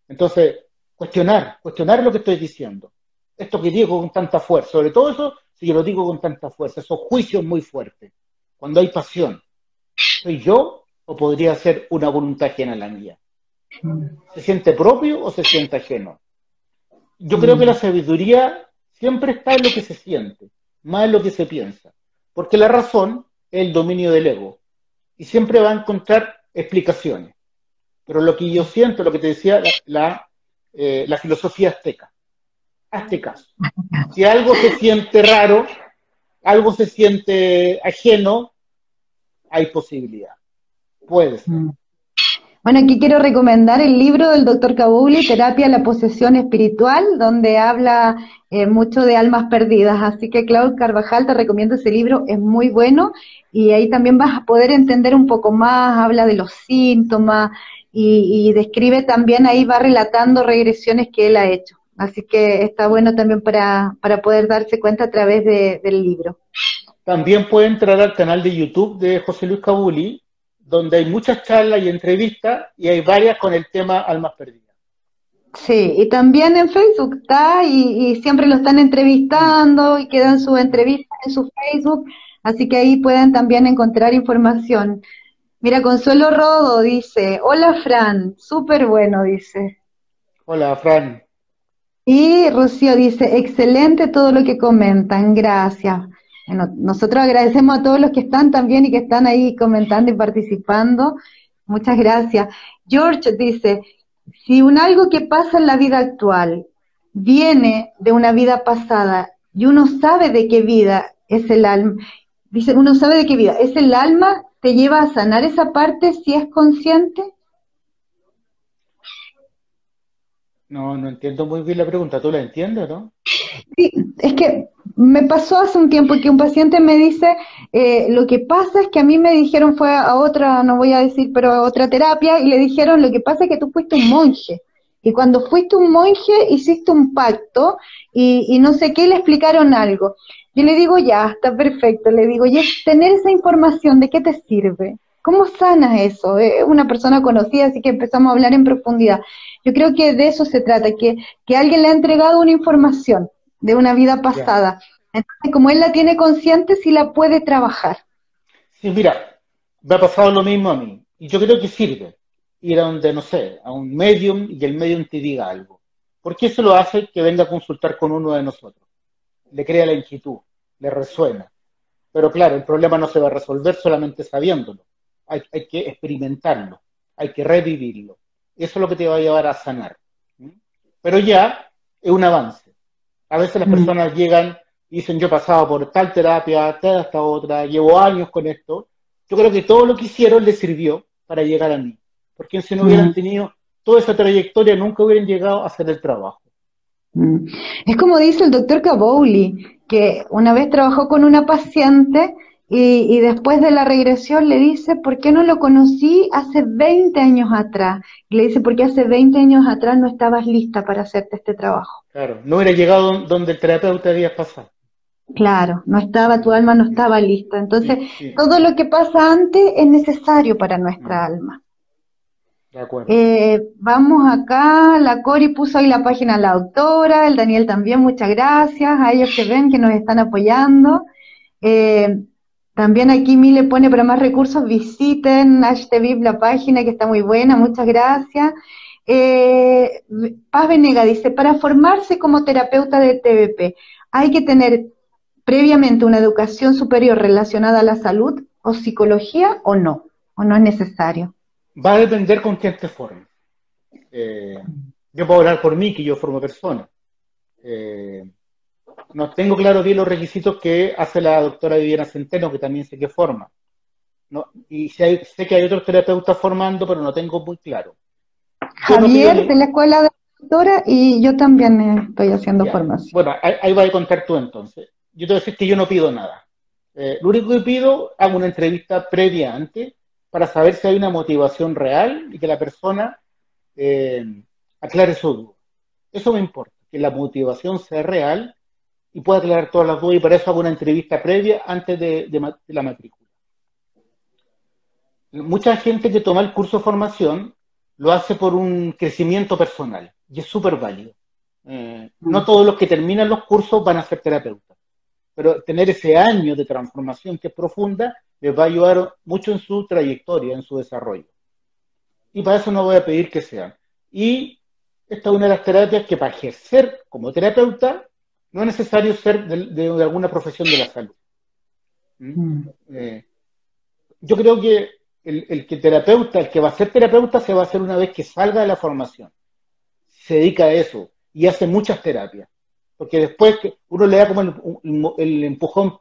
Entonces, cuestionar, cuestionar lo que estoy diciendo. Esto que digo con tanta fuerza, sobre todo eso, si yo lo digo con tanta fuerza, esos juicios muy fuertes, cuando hay pasión, ¿soy yo o podría ser una voluntad ajena a la mía? ¿Se siente propio o se siente ajeno? Yo creo que la sabiduría siempre está en lo que se siente, más en lo que se piensa. Porque la razón es el dominio del ego. Y siempre va a encontrar explicaciones. Pero lo que yo siento, lo que te decía la, eh, la filosofía azteca. Hazte caso. Si algo se siente raro, algo se siente ajeno, hay posibilidad. Puede ser. Mm. Bueno, aquí quiero recomendar el libro del doctor Kabuli, Terapia a la Posesión Espiritual, donde habla eh, mucho de almas perdidas. Así que, Claudio Carvajal, te recomiendo ese libro, es muy bueno y ahí también vas a poder entender un poco más, habla de los síntomas y, describe también, ahí va relatando regresiones que él ha hecho. Así que está bueno también para, para poder darse cuenta a través del libro. También puede entrar al canal de YouTube de José Luis Cabuli, donde hay muchas charlas y entrevistas y hay varias con el tema almas perdidas. Sí, y también en Facebook está y, siempre lo están entrevistando y quedan sus entrevistas en su Facebook, así que ahí pueden también encontrar información. Mira, Consuelo Rodo dice, hola Fran, súper bueno, dice. Hola Fran. Y Rocío dice, excelente todo lo que comentan, gracias nosotros agradecemos a todos los que están también y que están ahí comentando y participando. Muchas gracias. George dice, si un algo que pasa en la vida actual viene de una vida pasada y uno sabe de qué vida es el alma, dice, uno sabe de qué vida es el alma, te lleva a sanar esa parte si es consciente. No, no entiendo muy bien la pregunta. ¿Tú la entiendes, no? Sí, es que me pasó hace un tiempo que un paciente me dice, eh, lo que pasa es que a mí me dijeron, fue a otra, no voy a decir, pero a otra terapia, y le dijeron, lo que pasa es que tú fuiste un monje. Y cuando fuiste un monje, hiciste un pacto y, y no sé qué, le explicaron algo. Yo le digo, ya, está perfecto. Le digo, y es tener esa información, ¿de qué te sirve? ¿Cómo sanas eso? Es una persona conocida, así que empezamos a hablar en profundidad. Yo creo que de eso se trata, que, que alguien le ha entregado una información de una vida pasada. Entonces, como él la tiene consciente, sí la puede trabajar. Sí, mira, me ha pasado lo mismo a mí. Y yo creo que sirve ir a donde, no sé, a un medium y el medium te diga algo. Porque eso lo hace que venga a consultar con uno de nosotros. Le crea la inquietud, le resuena. Pero claro, el problema no se va a resolver solamente sabiéndolo. Hay, hay que experimentarlo, hay que revivirlo. Eso es lo que te va a llevar a sanar. Pero ya es un avance. A veces las mm. personas llegan y dicen, yo he pasado por tal terapia, tal esta otra, llevo años con esto. Yo creo que todo lo que hicieron les sirvió para llegar a mí. Porque si no hubieran mm. tenido toda esa trayectoria, nunca hubieran llegado a hacer el trabajo. Mm. Es como dice el doctor Cabowli, que una vez trabajó con una paciente y, después de la regresión le dice, ¿por qué no lo conocí hace 20 años atrás? Y le dice, porque hace 20 años atrás no estabas lista para hacerte este trabajo. Claro, no hubiera llegado donde el terapeuta había pasado. Claro, no estaba, tu alma no estaba lista. Entonces, todo lo que pasa antes es necesario para nuestra mm. alma. Eh, vamos acá, la Cori puso ahí la página la autora, el Daniel también, muchas gracias, a ellos que ven que nos están apoyando. Eh, también aquí mi le pone para más recursos, visiten HTVIP, la página que está muy buena, muchas gracias. Eh, Paz Venega dice, para formarse como terapeuta de TVP, ¿hay que tener previamente una educación superior relacionada a la salud o psicología o no? ¿O no es necesario? Va a depender con quién te forme. Eh, yo puedo hablar por mí, que yo formo personas. Eh, no tengo claro bien los requisitos que hace la doctora Viviana Centeno, que también sé que forma. y sé que hay otros terapeutas formando, pero no tengo muy claro. Javier, de la escuela de doctora, y yo también estoy haciendo formación. Bueno, ahí, va a contar tú entonces. Yo te voy a decir que yo no pido nada. Eh, lo único que pido, hago una entrevista previa antes para saber si hay una motivación real y que la persona eh, aclare su duda. Eso me importa, que la motivación sea real y pueda aclarar todas las dudas y para eso hago una entrevista previa antes de, la matrícula. Mucha gente que toma el curso de formación lo hace por un crecimiento personal y es súper válido. Eh, no mm. todos los que terminan los cursos van a ser terapeutas, pero tener ese año de transformación que es profunda les va a ayudar mucho en su trayectoria, en su desarrollo. Y para eso no voy a pedir que sean. Y esta es una de las terapias que para ejercer como terapeuta no es necesario ser de, alguna profesión de la salud. ¿Mm? Mm. Eh, yo creo que el, el, que terapeuta, el que va a ser terapeuta, se va a hacer una vez que salga de la formación. Se dedica a eso y hace muchas terapias. Porque después uno le da como el, empujón,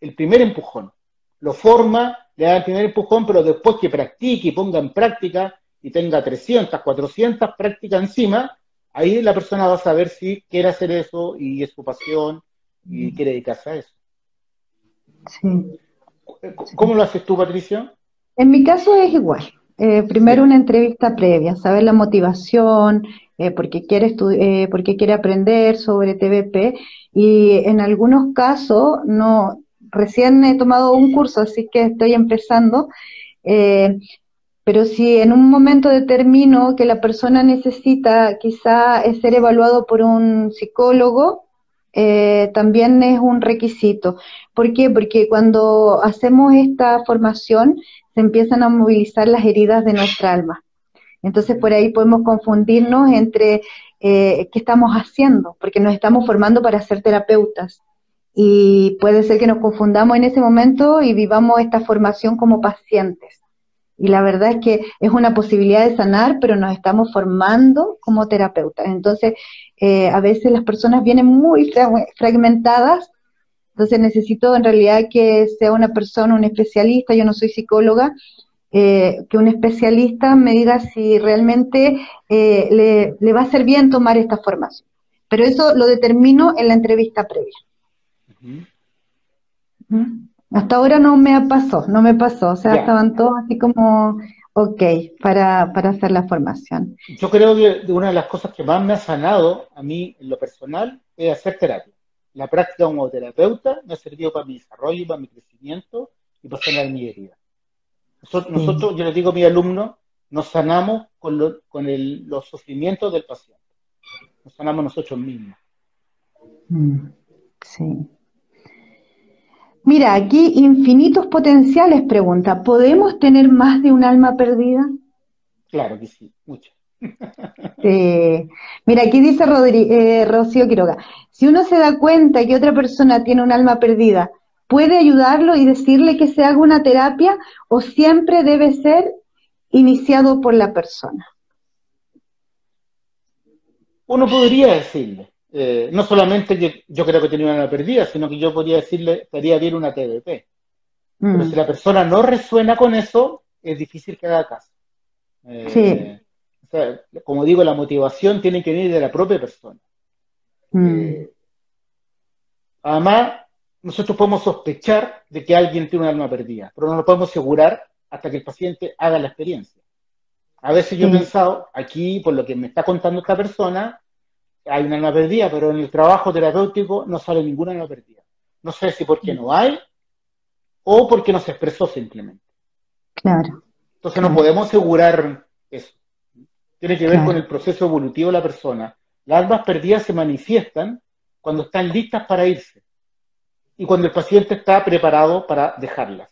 el primer empujón, lo forma, le da el primer empujón, pero después que practique y ponga en práctica y tenga 300, 400 prácticas encima, ahí la persona va a saber si quiere hacer eso y es su pasión y quiere dedicarse a eso. Sí. ¿Cómo lo haces tú, Patricia? En mi caso es igual. Eh, primero una entrevista previa, saber la motivación, eh, por, qué quiere eh, por quiere aprender sobre TVP y en algunos casos no, recién he tomado un curso, así que estoy empezando, eh, pero si en un momento determino que la persona necesita quizá ser evaluado por un psicólogo, eh, también es un requisito. ¿Por qué? Porque cuando hacemos esta formación se empiezan a movilizar las heridas de nuestra alma. Entonces por ahí podemos confundirnos entre eh, qué estamos haciendo, porque nos estamos formando para ser terapeutas. Y puede ser que nos confundamos en ese momento y vivamos esta formación como pacientes. Y la verdad es que es una posibilidad de sanar, pero nos estamos formando como terapeutas. Entonces, eh, a veces las personas vienen muy fragmentadas, entonces necesito en realidad que sea una persona, un especialista, yo no soy psicóloga, eh, que un especialista me diga si realmente eh, le, va a hacer bien tomar esta formación. Pero eso lo determino en la entrevista previa. Hasta ahora no me pasó, no me pasó, o sea, estaban todos así como, ok, para, para hacer la formación. Yo creo que una de las cosas que más me ha sanado a mí en lo personal es hacer terapia. La práctica como terapeuta me ha servido para mi desarrollo, para mi crecimiento y para sanar mi herida. Nosotros, yo les digo a mis alumnos, nos sanamos con, con los sufrimientos del paciente. Nos sanamos nosotros mismos. Mm, sí. Mira, aquí infinitos potenciales pregunta, ¿podemos tener más de un alma perdida? Claro que sí, mucho. Mira, aquí dice eh, Rocío Quiroga, si uno se da cuenta que otra persona tiene un alma perdida, ¿puede ayudarlo y decirle que se haga una terapia o siempre debe ser iniciado por la persona? Uno podría decirle, eh, no solamente que yo creo que tenía una perdida, sino que yo podría decirle, estaría bien una TDP. Pero mm. si la persona no resuena con eso, es difícil que haga caso. Eh, como digo, la motivación tiene que venir de la propia persona. Mm. Eh, además, nosotros podemos sospechar de que alguien tiene un alma perdida, pero no lo podemos asegurar hasta que el paciente haga la experiencia. A veces yo he pensado, aquí, por lo que me está contando esta persona, hay una alma perdida, pero en el trabajo terapéutico no sale ninguna alma perdida. No sé si porque no hay o porque no se expresó simplemente. Claro. Entonces no podemos asegurar eso. Tiene que ver con el proceso evolutivo de la persona. Las almas perdidas se manifiestan cuando están listas para irse y cuando el paciente está preparado para dejarlas.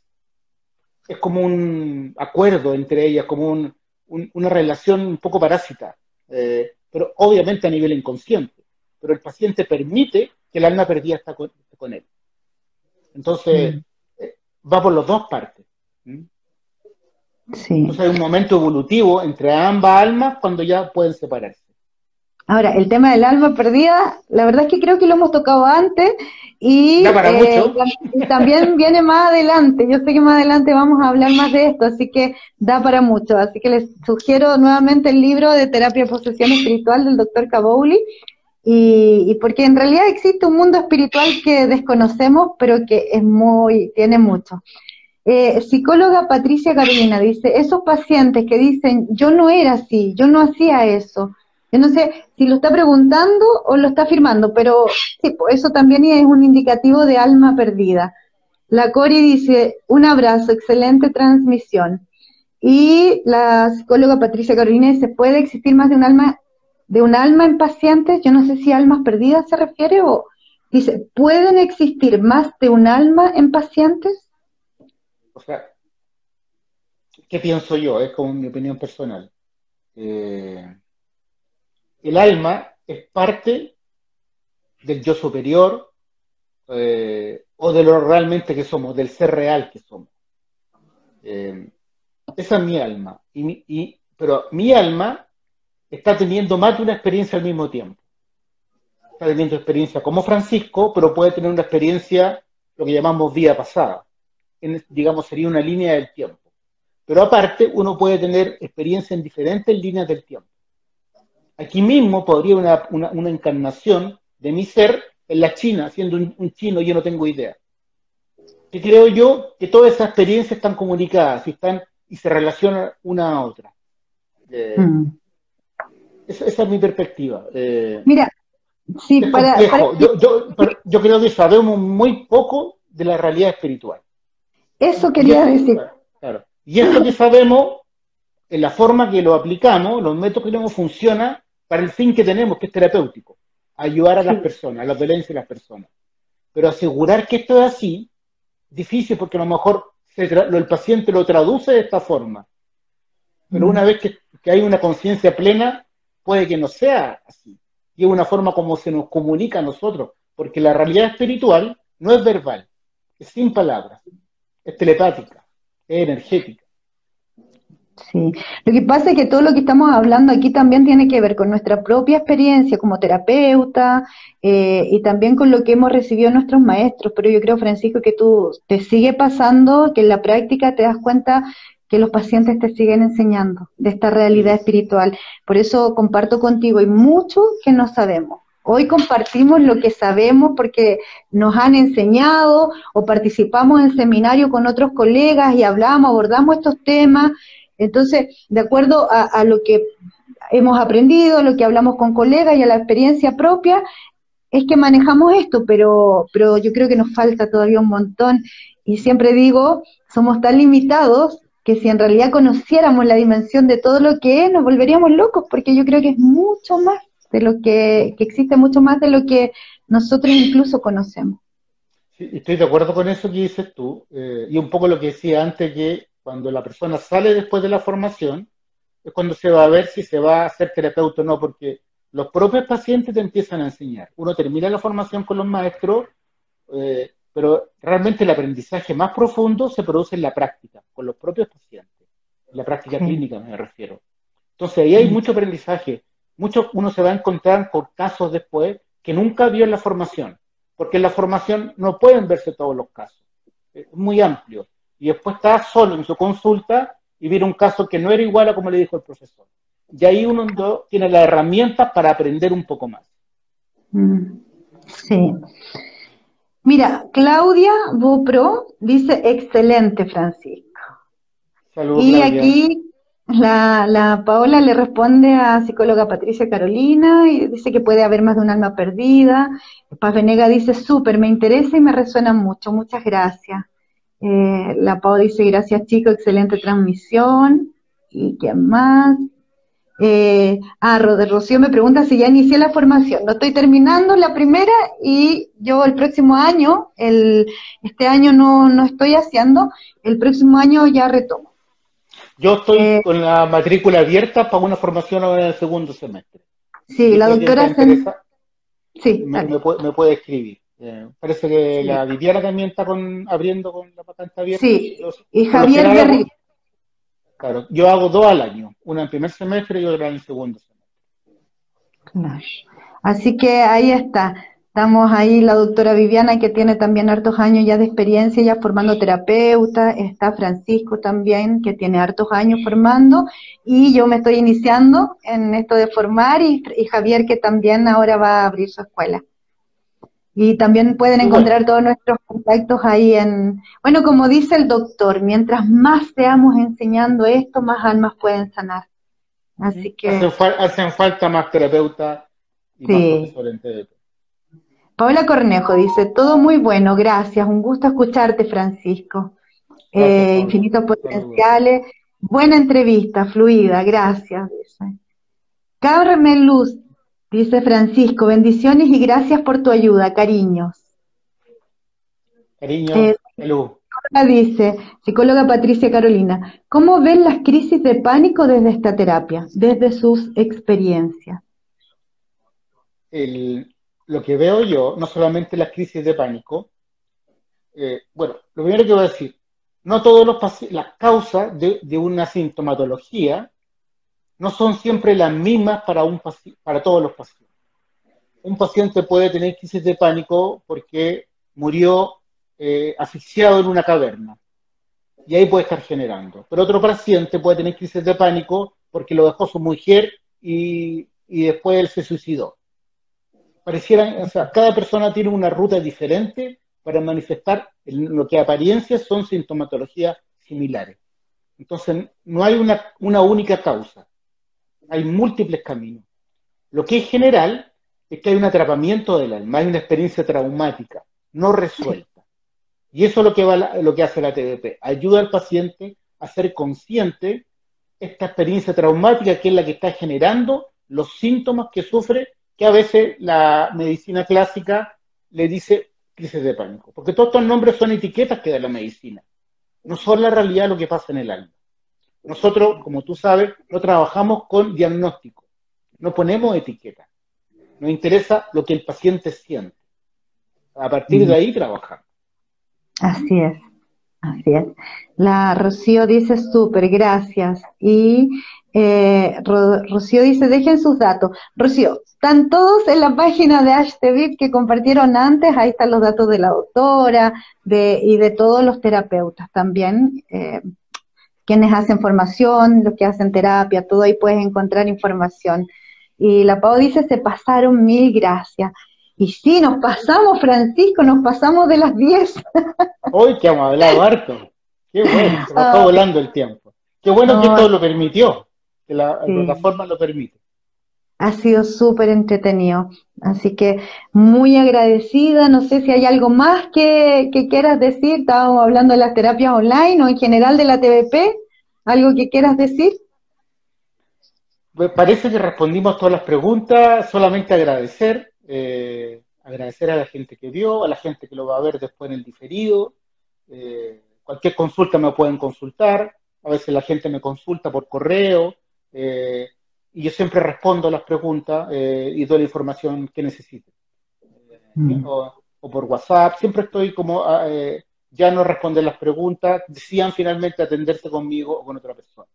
Es como un acuerdo entre ellas, como una relación un poco parásita. Eh, pero obviamente a nivel inconsciente. Pero el paciente permite que el alma perdida está con, él. Entonces, mm. eh, va por las dos partes. Sí. Entonces hay un momento evolutivo entre ambas almas cuando ya pueden separarse. Ahora, el tema del alma perdida, la verdad es que creo que lo hemos tocado antes y, eh, también viene más adelante. Yo sé que más adelante vamos a hablar más de esto, así que da para mucho. Así que les sugiero nuevamente el libro de Terapia de Posesión Espiritual del doctor Cabouli, y, y, porque en realidad existe un mundo espiritual que desconocemos, pero que es muy, tiene mucho. Eh, psicóloga Patricia Carolina dice, esos pacientes que dicen, yo no era así, yo no hacía eso, yo no sé si lo está preguntando o lo está afirmando, pero eso también es un indicativo de alma perdida. La Cori dice, un abrazo, excelente transmisión. Y la psicóloga Patricia Carolina dice, ¿puede existir más de un alma, de un alma en pacientes? Yo no sé si almas perdidas se refiere o dice, ¿pueden existir más de un alma en pacientes? O sea, ¿qué pienso yo? Es como mi opinión personal. Eh, el alma es parte del yo superior eh, o de lo realmente que somos, del ser real que somos. Eh, esa es mi alma. Y, pero mi alma está teniendo más de una experiencia al mismo tiempo. Está teniendo experiencia como Francisco, pero puede tener una experiencia, lo que llamamos vida pasada. digamos, sería una línea del tiempo. Pero aparte, uno puede tener experiencia en diferentes líneas del tiempo. Aquí mismo podría una, una, encarnación de mi ser en la China, siendo un, chino, yo no tengo idea. Que creo yo que todas esas experiencias están comunicadas y, están, y se relacionan una a otra. Eh, mm. esa, es mi perspectiva. Eh, Mira, sí, para, Yo, yo, creo que sabemos muy poco de la realidad espiritual. Eso quería decir. Claro. Y esto que sabemos, en la forma que lo aplicamos, los métodos que tenemos funcionan para el fin que tenemos, que es terapéutico, ayudar a las personas, a la violencia de las personas. Pero asegurar que esto es así, difícil porque a lo mejor el paciente lo traduce de esta forma. Pero una vez que, hay una conciencia plena, puede que no sea así. Y es una forma como se nos comunica a nosotros, porque la realidad espiritual no es verbal, es sin palabras, es telepática, es energética. Sí, lo que pasa es que todo lo que estamos hablando aquí también tiene que ver con nuestra propia experiencia como terapeuta eh, y también con lo que hemos recibido nuestros maestros, pero yo creo, Francisco, que tú te sigue pasando, que en la práctica te das cuenta que los pacientes te siguen enseñando de esta realidad espiritual. Por eso comparto contigo, hay mucho que no sabemos. Hoy compartimos lo que sabemos porque nos han enseñado o participamos en seminario con otros colegas y hablamos, abordamos estos temas entonces, de acuerdo a, lo que hemos aprendido, lo que hablamos con colegas y a la experiencia propia, es que manejamos esto, pero, pero yo creo que nos falta todavía un montón. Y siempre digo, somos tan limitados que si en realidad conociéramos la dimensión de todo lo que es, nos volveríamos locos, porque yo creo que es mucho más de lo que, que existe mucho más de lo que nosotros incluso conocemos. Estoy de acuerdo con eso que dices tú, eh, y un poco lo que decía antes, que cuando la persona sale después de la formación, es cuando se va a ver si se va a hacer terapeuta o no, porque los propios pacientes te empiezan a enseñar. Uno termina la formación con los maestros, eh, pero realmente el aprendizaje más profundo se produce en la práctica, con los propios pacientes, en la práctica clínica me refiero. Entonces ahí hay mucho aprendizaje. Mucho uno se va a encontrar con casos después que nunca vio en la formación, porque en la formación no pueden verse todos los casos. Es muy amplio y después está solo en su consulta y viene un caso que no era igual a como le dijo el profesor. Y ahí uno tiene las herramientas para aprender un poco más. Mm, sí. Mira, Claudia Bupro dice, excelente, Francisco. Saludos, y aquí la, la, Paola le responde a psicóloga Patricia Carolina y dice que puede haber más de un alma perdida. Paz Venega dice, súper, me interesa y me resuena mucho, muchas gracias. Eh, la Pau dice, gracias chicos, excelente transmisión. ¿Y quién más? Eh, ah, Rocío me pregunta si ya inicié la formación. No estoy terminando la primera y yo el próximo año, el, este año no, no estoy haciendo, el próximo año ya retomo. Yo estoy eh, con la matrícula abierta para una formación en el segundo semestre. Sí, la doctora... Sí, me, puede, escribir. Eh, parece que la Viviana también está con, abriendo con la patente abierta. Sí, y Javier Berri. Claro, yo hago dos al año, una en primer semestre y otra en el segundo semestre. Así que ahí está. Estamos ahí la doctora Viviana, que tiene también hartos años ya de experiencia, ya formando terapeuta. Está Francisco también, que tiene hartos años formando. Y yo me estoy iniciando en esto de formar y, Javier, que también ahora va a abrir su escuela. Y también pueden encontrar todos nuestros contactos ahí en, bueno, como dice el doctor, mientras más seamos enseñando esto, más almas pueden sanar. Así que... Hacen, falta más terapeutas y más profesores Paola Cornejo dice, todo muy bueno, gracias, un gusto escucharte, Francisco. Eh, infinitos potenciales, buena entrevista, fluida, gracias. Dice. Carmen Luz, dice Francisco, bendiciones y gracias por tu ayuda, cariños. Cariño, eh, Dice, psicóloga Patricia Carolina, ¿cómo ven las crisis de pánico desde esta terapia, desde sus experiencias? El, lo que veo yo, no solamente las crisis de pánico, eh, bueno, lo primero que voy a decir, no todos los las causas de, una sintomatología no son siempre las mismas para, un para todos los pacientes. Un paciente puede tener crisis de pánico porque murió eh, asfixiado en una caverna y ahí puede estar generando. Pero otro paciente puede tener crisis de pánico porque lo dejó su mujer y, y después él se suicidó parecieran, o sea, cada persona tiene una ruta diferente para manifestar lo que apariencias son sintomatologías similares. Entonces, no hay una, una única causa, hay múltiples caminos. Lo que es general es que hay un atrapamiento del alma, hay una experiencia traumática, no resuelta. Y eso es lo que, lo que hace la TDP, ayuda al paciente a ser consciente esta experiencia traumática que es la que está generando los síntomas que sufre que a veces la medicina clásica le dice crisis de pánico, porque todos estos nombres son etiquetas que da la medicina, no son la realidad lo que pasa en el alma. Nosotros, como tú sabes, no trabajamos con diagnóstico, no ponemos etiquetas, nos interesa lo que el paciente siente. A partir de mm. ahí trabajamos. Así es. Así es. La Rocío dice súper, gracias. Y eh, Rocío dice, dejen sus datos. Rocío, están todos en la página de HTV que compartieron antes, ahí están los datos de la doctora de, y de todos los terapeutas también, eh, quienes hacen formación, los que hacen terapia, todo ahí puedes encontrar información. Y la Pau dice, se pasaron mil gracias. Y sí, nos pasamos, Francisco, nos pasamos de las 10. Hoy que hemos hablado harto. Qué bueno, se nos está volando el tiempo. Qué bueno que esto lo permitió que la plataforma lo permite. Ha sido súper entretenido, así que muy agradecida. No sé si hay algo más que, quieras decir. Estábamos hablando de las terapias online o en general de la TVP. ¿Algo que quieras decir? Pues parece que respondimos todas las preguntas. Solamente agradecer, eh, agradecer a la gente que vio, a la gente que lo va a ver después en el diferido. Eh, cualquier consulta me pueden consultar. A veces la gente me consulta por correo. Eh, y yo siempre respondo a las preguntas eh, y doy la información que necesiten. Mm. O, por WhatsApp, siempre estoy como, ah, eh, ya no responder las preguntas, decían finalmente atenderse conmigo o con otra persona.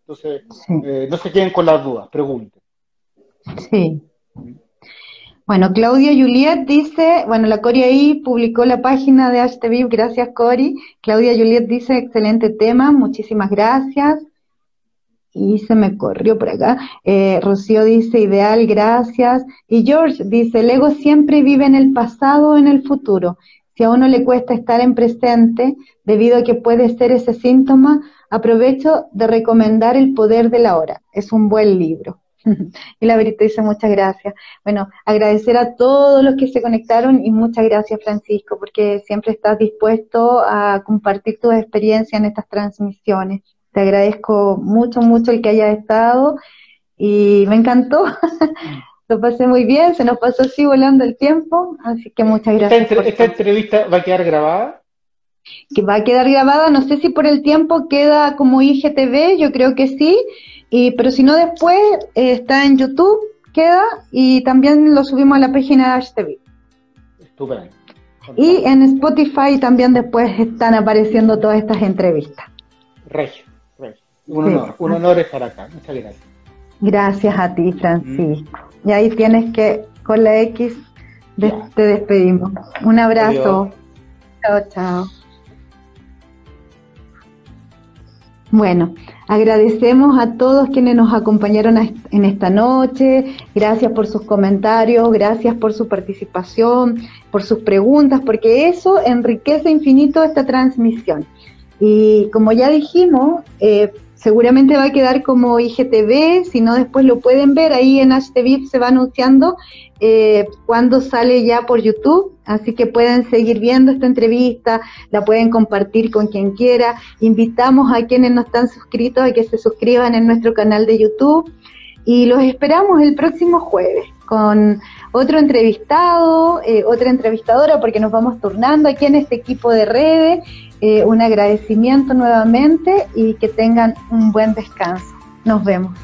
Entonces, no se queden con las dudas, pregunten. Sí. Bueno, Claudia Juliet dice, bueno, la Cori ahí publicó la página de HTV, gracias Cori. Claudia Juliet dice, excelente tema, muchísimas gracias y se me corrió por acá. Eh, Rocío dice, ideal, gracias. Y George dice, el ego siempre vive en el pasado o en el futuro. Si a uno le cuesta estar en presente, debido a que puede ser ese síntoma, aprovecho de recomendar El Poder de la Hora. Es un buen libro. y la Verita dice muchas gracias. Bueno, agradecer a todos los que se conectaron y muchas gracias Francisco, porque siempre estás dispuesto a compartir tu experiencia en estas transmisiones. Te agradezco mucho, mucho el que hayas estado y me encantó. Lo pasé muy bien, se nos pasó así volando el tiempo, así que muchas gracias. ¿Esta, entrevista va a quedar grabada? Que va a quedar grabada, no sé si por el tiempo queda como IGTV, yo creo que sí, y, pero si no después eh, está en YouTube, queda, y también lo subimos a la página de HTV. Estupendo. Y en Spotify también después están apareciendo todas estas entrevistas. Regio. Un honor, un honor estar acá. Muchas gracias. Gracias a ti, Francisco. Y ahí tienes que, con la X, te despedimos. Un abrazo. Chao, chao. Bueno, agradecemos a todos quienes nos acompañaron en esta noche, gracias por sus comentarios, gracias por su participación, por sus preguntas, porque eso enriquece infinito esta transmisión. Y como ya dijimos, eh, seguramente va a quedar como IGTV, si no después lo pueden ver, ahí en HTV se va anunciando eh, cuando sale ya por YouTube, así que pueden seguir viendo esta entrevista, la pueden compartir con quien quiera, invitamos a quienes no están suscritos a que se suscriban en nuestro canal de YouTube y los esperamos el próximo jueves con otro entrevistado, eh, otra entrevistadora, porque nos vamos turnando aquí en este equipo de redes eh, un agradecimiento nuevamente y que tengan un buen descanso. Nos vemos.